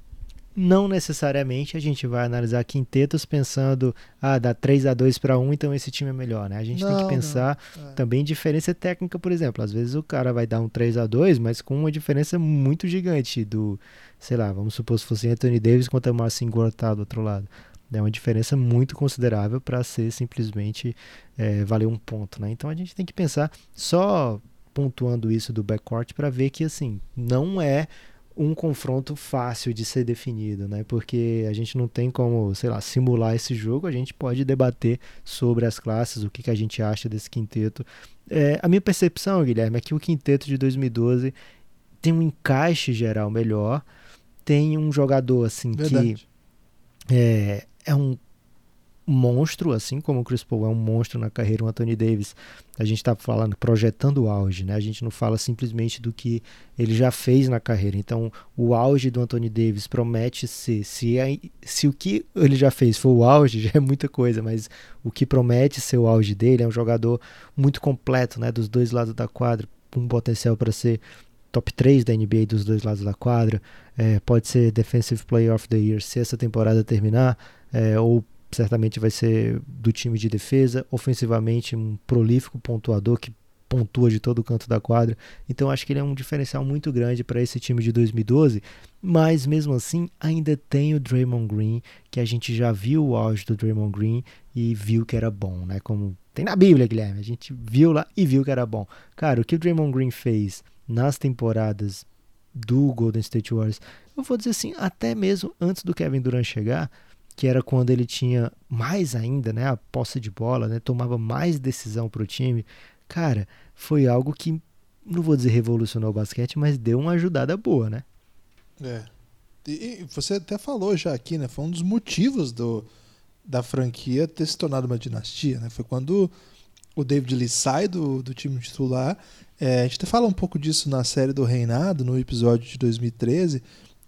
não necessariamente a gente vai analisar quintetos pensando, ah, dá 3 a 2 para 1, então esse time é melhor, né? A gente não, tem que pensar é. também diferença técnica, por exemplo. Às vezes o cara vai dar um 3 a 2 mas com uma diferença muito gigante do, sei lá, vamos supor se fosse Anthony Davis contra o Marcin Gortat do outro lado. É uma diferença muito considerável para ser simplesmente é, valer um ponto, né? Então a gente tem que pensar só pontuando isso do backcourt para ver que assim não é um confronto fácil de ser definido, né? Porque a gente não tem como, sei lá, simular esse jogo, a gente pode debater sobre as classes, o que, que a gente acha desse quinteto. É, a minha percepção, Guilherme, é que o quinteto de 2012 tem um encaixe geral melhor, tem um jogador assim Verdade. que é, é um monstro, assim como o Chris Paul é um monstro na carreira, o Anthony Davis, a gente está falando, projetando o auge, né? A gente não fala simplesmente do que ele já fez na carreira. Então, o auge do Anthony Davis promete ser, se, é, se o que ele já fez for o auge, já é muita coisa, mas o que promete ser o auge dele é um jogador muito completo, né? Dos dois lados da quadra, um potencial para ser top 3 da NBA dos dois lados da quadra, é, pode ser Defensive Player of the Year se essa temporada terminar, é, ou certamente vai ser do time de defesa, ofensivamente um prolífico pontuador que pontua de todo canto da quadra. Então acho que ele é um diferencial muito grande para esse time de 2012, mas mesmo assim ainda tem o Draymond Green, que a gente já viu o auge do Draymond Green e viu que era bom, né? Como tem na Bíblia, Guilherme, a gente viu lá e viu que era bom. Cara, o que o Draymond Green fez nas temporadas do Golden State Warriors, eu vou dizer assim, até mesmo antes do Kevin Durant chegar, que era quando ele tinha mais ainda, né, a posse de bola, né, tomava mais decisão para o time. Cara, foi algo que não vou dizer revolucionou o basquete, mas deu uma ajudada boa, né? É. E você até falou já aqui, né? Foi um dos motivos do, da franquia ter se tornado uma dinastia, né? Foi quando o David Lee sai do, do time titular. É, a gente até fala um pouco disso na série do Reinado, no episódio de 2013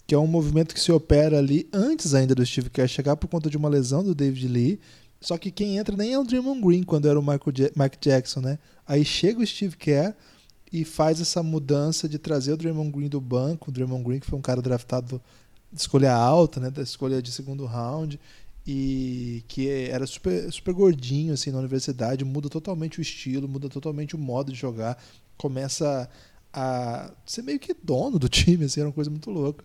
que é um movimento que se opera ali antes ainda do Steve Kerr chegar por conta de uma lesão do David Lee. Só que quem entra nem é o Draymond Green quando era o Michael ja Mike Jackson, né? Aí chega o Steve Kerr e faz essa mudança de trazer o Draymond Green do banco, o Draymond Green que foi um cara draftado de escolha alta, né, da escolha de segundo round e que era super, super gordinho assim na universidade, muda totalmente o estilo, muda totalmente o modo de jogar, começa a ser meio que dono do time, assim, era uma coisa muito louca.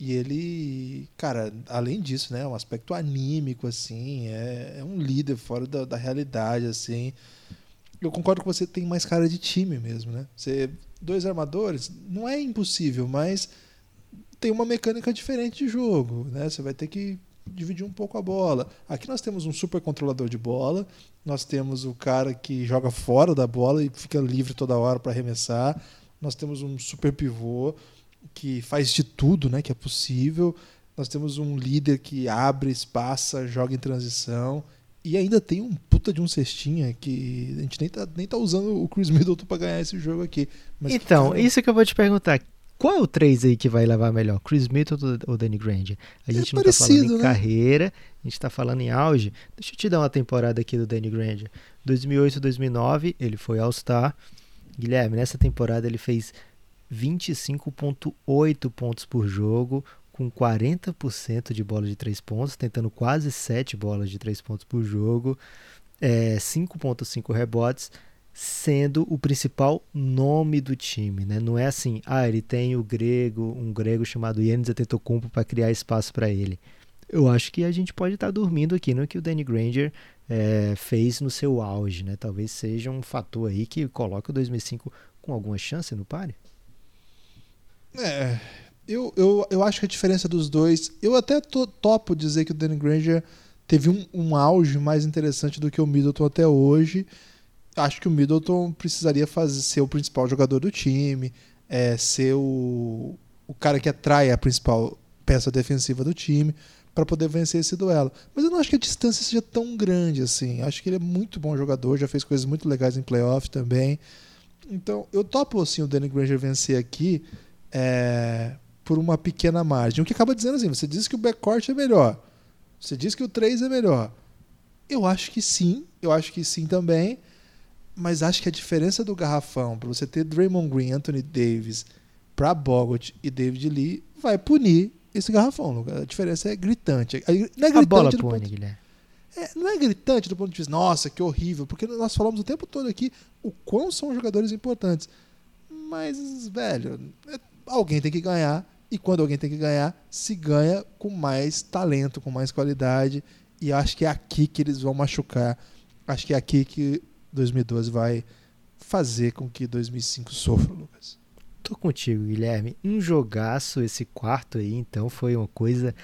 E ele, cara, além disso, né, um aspecto anímico, assim, é, é um líder fora da, da, realidade, assim. Eu concordo com você, tem mais cara de time mesmo, né? Você, dois armadores, não é impossível, mas tem uma mecânica diferente de jogo, né? Você vai ter que dividir um pouco a bola. Aqui nós temos um super controlador de bola, nós temos o cara que joga fora da bola e fica livre toda hora para arremessar, nós temos um super pivô que faz de tudo, né, que é possível. Nós temos um líder que abre, espaça, joga em transição. E ainda tem um puta de um cestinha que a gente nem tá, nem tá usando o Chris Middleton para ganhar esse jogo aqui. Então, que, isso que eu vou te perguntar. Qual é o 3 aí que vai levar melhor? Chris Middleton ou Danny Granger? A gente é não parecido, tá falando em né? carreira, a gente tá falando em auge. Deixa eu te dar uma temporada aqui do Danny Granger. 2008 2009, ele foi All-Star. Guilherme, nessa temporada ele fez 25,8 pontos por jogo, com 40% de bola de 3 pontos, tentando quase 7 bolas de 3 pontos por jogo, é, 5,5 rebotes, sendo o principal nome do time. Né? Não é assim, ah, ele tem o grego, um grego chamado Yannis Antetokounmpo para criar espaço para ele. Eu acho que a gente pode estar tá dormindo aqui no que o Danny Granger é, fez no seu auge. Né? Talvez seja um fator aí que coloque o 2005 com alguma chance no páreo. É, eu, eu, eu acho que a diferença dos dois. Eu até to, topo dizer que o Danny Granger teve um, um auge mais interessante do que o Middleton até hoje. Acho que o Middleton precisaria fazer, ser o principal jogador do time, é, ser o, o cara que atrai a principal peça defensiva do time para poder vencer esse duelo. Mas eu não acho que a distância seja tão grande assim. Acho que ele é muito bom jogador, já fez coisas muito legais em playoff também. Então, eu topo assim o Danny Granger vencer aqui é, por uma pequena margem. O que acaba dizendo assim: você diz que o backcourt é melhor, você diz que o 3 é melhor. Eu acho que sim, eu acho que sim também, mas acho que a diferença do garrafão para você ter Draymond Green, Anthony Davis, para Bogut e David Lee vai punir esse garrafão. A diferença é gritante. Não é gritante a bola pune, ponto... Guilherme. É, não é gritante do ponto de vista, nossa, que horrível, porque nós falamos o tempo todo aqui o quão são jogadores importantes. Mas, velho, é alguém tem que ganhar. E quando alguém tem que ganhar, se ganha com mais talento, com mais qualidade. E acho que é aqui que eles vão machucar. Acho que é aqui que 2012 vai fazer com que 2005 sofra, Lucas. Tô contigo, Guilherme. Um jogaço esse quarto aí, então foi uma coisa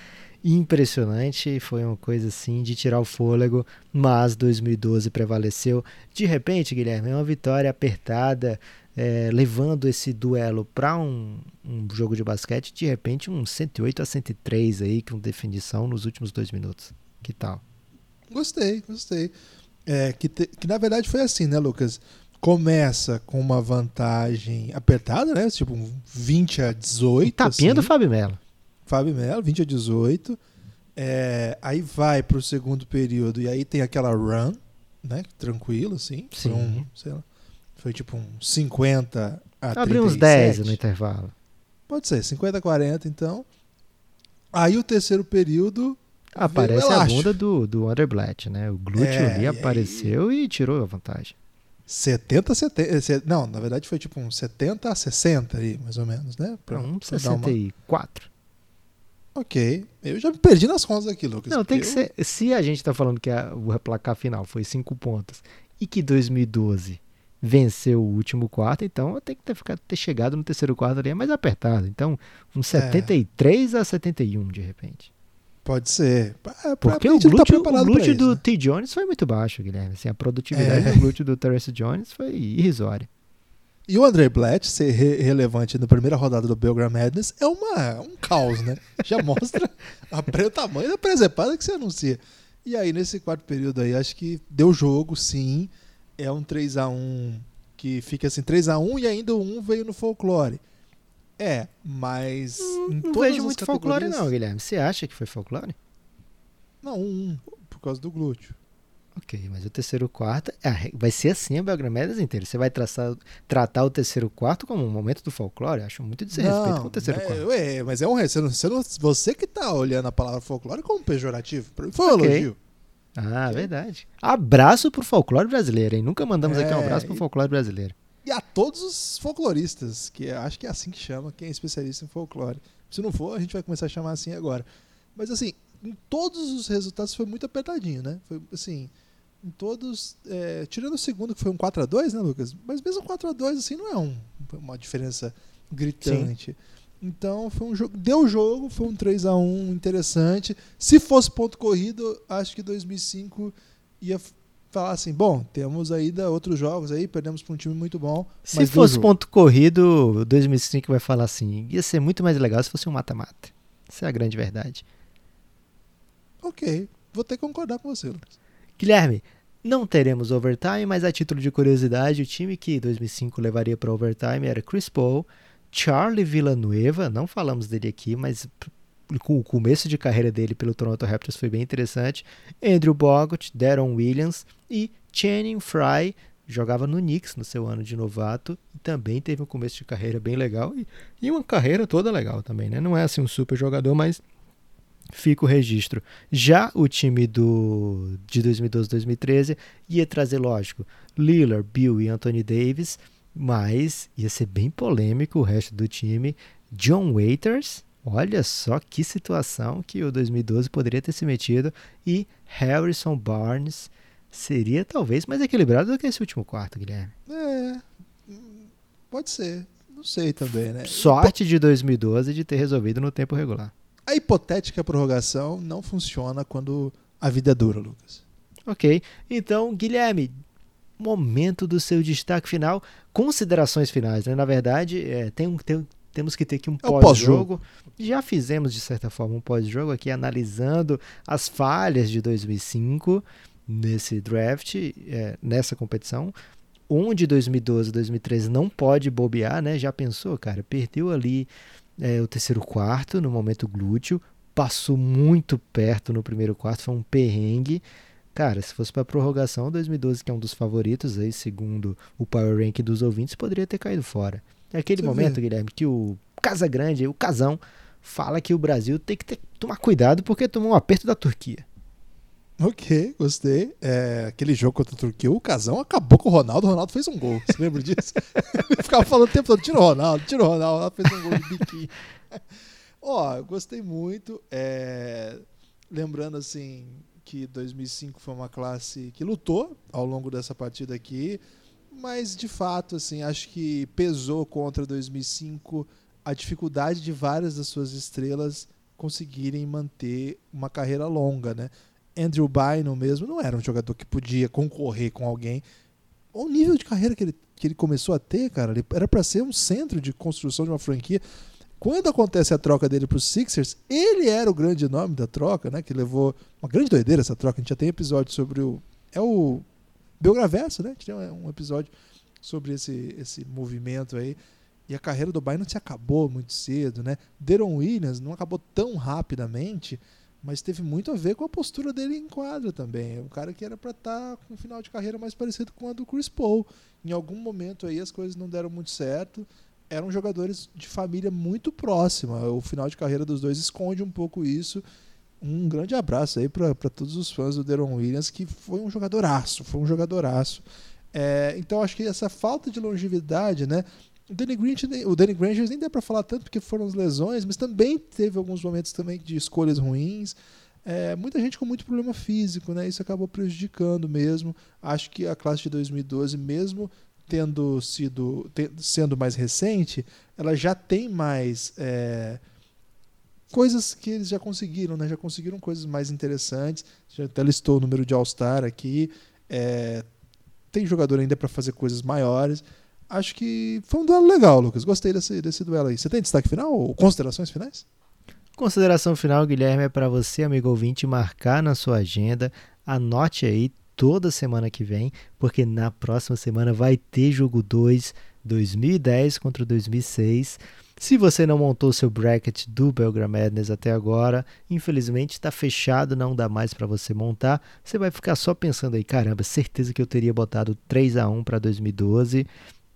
impressionante, foi uma coisa assim de tirar o fôlego, mas 2012 prevaleceu. De repente, Guilherme, é uma vitória apertada, é, levando esse duelo para um, um, jogo de basquete, de repente um 108 a 103 aí, com definição nos últimos dois minutos. Que tal? Gostei, gostei. É, que, te, que na verdade foi assim, né, Lucas? Começa com uma vantagem apertada, né? Tipo um 20 a 18. Um tapinha assim. do Fábio Melo. Fábio Melo, 20 a 18. É, aí vai para o segundo período e aí tem aquela run, né? Tranquilo, assim. Sim. Um, sei lá foi tipo um 50 a Abriu uns 10 no intervalo. Pode ser, 50 a 40 então. Aí o terceiro período. Aparece a bunda do, do Underblatt, né? O glúteo é, ali apareceu e, e tirou a vantagem. 70 a 70. Não, na verdade foi tipo um 70 a 60 aí, mais ou menos, né? Pra, um 64. Uma... Ok. Eu já me perdi nas contas aqui, Lucas. Não, tem que eu... ser. Se a gente tá falando que a, o placar final foi 5 pontos e que 2012 venceu o último quarto, então tem que ter, ficado, ter chegado no terceiro quarto ali é mais apertado. Então, um 73 é. a 71, de repente. Pode ser. É, Porque o glúteo, tá o glúteo do né? T. Jones foi muito baixo, Guilherme. Assim, a produtividade é. do glúteo do Terence Jones foi irrisória. E o André Blatt ser re relevante na primeira rodada do Belgram Madness é uma, um caos, né? Já mostra a, o tamanho da presepada que você anuncia. E aí, nesse quarto período aí, acho que deu jogo, sim é um 3 a 1 que fica assim 3 a 1 e ainda o 1 veio no folclore. É, mas hum, não vejo muito folclore não, Guilherme. Você acha que foi folclore? Não, um, um por causa do glúteo. Ok, mas o terceiro quarto é, vai ser assim a Belgramedas inteira. Você vai traçar, tratar o terceiro quarto como um momento do folclore? Acho muito desrespeito com o terceiro é, quarto. É, mas é um você, não, você, não, você que está olhando a palavra folclore como pejorativo. Foi um okay. elogio. Ah, verdade. Abraço pro folclore brasileiro, hein? Nunca mandamos é, aqui um abraço pro folclore brasileiro. E a todos os folcloristas, que acho que é assim que chama quem é especialista em folclore. Se não for, a gente vai começar a chamar assim agora. Mas assim, em todos os resultados foi muito apertadinho, né? Foi assim, em todos, é, tirando o segundo que foi um 4 a 2 né, Lucas? Mas mesmo 4 a 2 assim não é um, uma diferença gritante. Sim. Então foi um jogo, deu jogo, foi um 3 a 1 interessante. Se fosse ponto corrido, acho que 2005 ia falar assim, bom, temos ainda outros jogos aí, perdemos para um time muito bom. Se fosse ponto corrido, 2005 vai falar assim, ia ser muito mais legal se fosse um mata-mata. Essa é a grande verdade. Ok, vou ter que concordar com você, Lucas. Guilherme, não teremos overtime, mas a título de curiosidade, o time que 2005 levaria para overtime era Chris Paul, Charlie Villanueva, não falamos dele aqui, mas o começo de carreira dele pelo Toronto Raptors foi bem interessante. Andrew Bogut, Darren Williams e Channing Frye, jogava no Knicks no seu ano de novato e também teve um começo de carreira bem legal e, e uma carreira toda legal também, né? Não é assim um super jogador, mas fica o registro. Já o time do de 2012-2013 ia trazer, lógico, Lillard, Bill e Anthony Davis, mas ia ser bem polêmico o resto do time. John Waiters, olha só que situação que o 2012 poderia ter se metido, e Harrison Barnes seria talvez mais equilibrado do que esse último quarto, Guilherme. É, pode ser. Não sei também, né? Sorte de 2012 de ter resolvido no tempo regular. A hipotética prorrogação não funciona quando a vida é dura, Lucas. Ok. Então, Guilherme, momento do seu destaque final. Considerações finais, né? Na verdade, é, tem um, tem, temos que ter aqui um é pós-jogo. Pós Já fizemos, de certa forma, um pós-jogo aqui analisando as falhas de 2005 nesse draft, é, nessa competição. Um de 2012 2013 não pode bobear, né? Já pensou, cara? Perdeu ali é, o terceiro quarto, no momento glúteo, passou muito perto no primeiro quarto, foi um perrengue. Cara, se fosse para prorrogação, 2012, que é um dos favoritos, aí, segundo o Power Rank dos ouvintes, poderia ter caído fora. É aquele Você momento, vê. Guilherme, que o Casa Grande, o Casão, fala que o Brasil tem que ter, tomar cuidado porque tomou um aperto da Turquia. Ok, gostei. É, aquele jogo contra a Turquia, o Casão acabou com o Ronaldo, o Ronaldo fez um gol. Você lembra disso? Ele ficava falando o tempo todo: tira o Ronaldo, tira o Ronaldo, o Ronaldo fez um gol de biquinho. Ó, oh, gostei muito. É, lembrando assim que 2005 foi uma classe que lutou ao longo dessa partida aqui, mas de fato, assim, acho que pesou contra 2005 a dificuldade de várias das suas estrelas conseguirem manter uma carreira longa, né? Andrew Bynum mesmo não era um jogador que podia concorrer com alguém. O nível de carreira que ele, que ele começou a ter, cara, ele era para ser um centro de construção de uma franquia. Quando acontece a troca dele para os Sixers, ele era o grande nome da troca, né? Que levou uma grande doideira essa troca. A gente já tem episódio sobre o. É o Belgraverso, né? A gente tem um episódio sobre esse, esse movimento aí. E a carreira do Bynum se acabou muito cedo, né? Deron Williams não acabou tão rapidamente mas teve muito a ver com a postura dele em quadra também. É um cara que era para estar tá com um final de carreira mais parecido com a do Chris Paul. Em algum momento aí as coisas não deram muito certo. Eram jogadores de família muito próxima. O final de carreira dos dois esconde um pouco isso. Um grande abraço aí para todos os fãs do Deron Williams, que foi um jogadoraço, foi um jogadoraço. É, então acho que essa falta de longevidade, né? O Danny, Granger, o Danny Granger nem dá para falar tanto porque foram as lesões, mas também teve alguns momentos também de escolhas ruins. É, muita gente com muito problema físico, né? Isso acabou prejudicando mesmo. Acho que a classe de 2012, mesmo tendo sido sendo mais recente, ela já tem mais é, coisas que eles já conseguiram, né? Já conseguiram coisas mais interessantes. Já até listou o número de All-Star aqui. É, tem jogador ainda para fazer coisas maiores acho que foi um duelo legal, Lucas. Gostei desse, desse duelo aí. Você tem destaque final ou considerações finais? Consideração final, Guilherme, é para você, amigo ouvinte, marcar na sua agenda. Anote aí toda semana que vem, porque na próxima semana vai ter jogo 2, 2010 contra 2006. Se você não montou seu bracket do Belgram Madness até agora, infelizmente está fechado, não dá mais para você montar. Você vai ficar só pensando aí, caramba, certeza que eu teria botado 3 a 1 para 2012.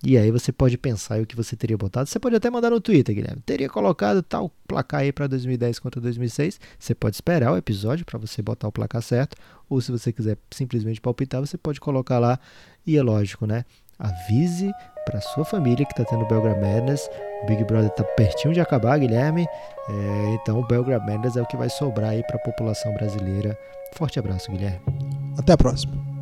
E aí você pode pensar o que você teria botado. Você pode até mandar no Twitter, Guilherme. Teria colocado tal placar aí para 2010 contra 2006. Você pode esperar o episódio para você botar o placar certo. Ou se você quiser simplesmente palpitar, você pode colocar lá. E é lógico, né? avise para sua família que está tendo Belgram Madness. O Big Brother está pertinho de acabar, Guilherme. É, então o Belgram Madness é o que vai sobrar aí para a população brasileira. Forte abraço, Guilherme. Até a próxima.